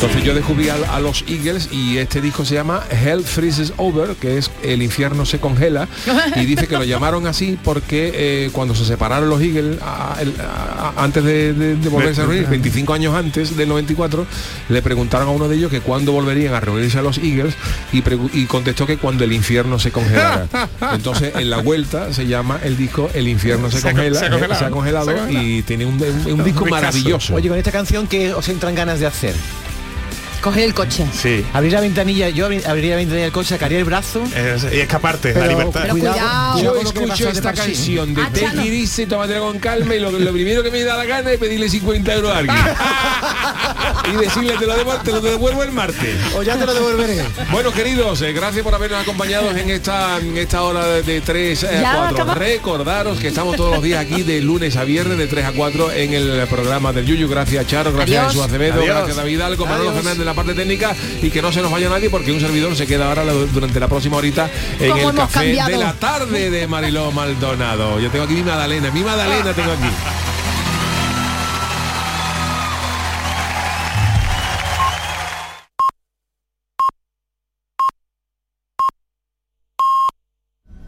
Entonces yo descubrí a, a los Eagles y este disco se llama Hell Freezes Over, que es El infierno se congela, y dice que lo llamaron así porque eh, cuando se separaron los Eagles, a- el- a- a- antes de, de- de volverse a reunir, 25 años antes del 94, le preguntaron a uno de ellos que cuándo volverían a reunirse a los Eagles y, contestó que cuando el infierno se congelara. Entonces en la vuelta se llama el disco El infierno se, Se congela, se ha eh, congelado. se ha congelado Se ha congelado. y tiene un, un- un disco maravilloso. Oye, con esta canción que os entran ganas de hacer. Coger el coche. Sí. Abrir la ventanilla, yo abri- abriría la ventanilla del coche, sacaría el brazo. y escaparte, Pero la libertad. Pero cuidado, cuidado Yo escucho de esta sí. canción de Ah, Chano. It Easy, tómatelo con calma y lo, lo primero que me da la gana es pedirle 50 euros a alguien. y decirle te lo, devuelvo, te lo devuelvo el martes. O ya te lo devolveré. Bueno, queridos, eh, gracias por habernos acompañado en esta, en esta hora de, de 3 a Ya 4. acaba- Recordaros que estamos todos los días aquí de lunes a viernes de 3 a 4 en el programa del Yuyu. Gracias Charo, gracias Adiós. Jesús Acevedo, Adiós. gracias David Alco, Manolo. Fernández la parte técnica y que no se nos vaya nadie porque un servidor se queda ahora durante la próxima horita en ¿Cómo el café cambiado? de la tarde de Mariló Maldonado. Yo tengo aquí mi Madalena, mi Madalena tengo aquí.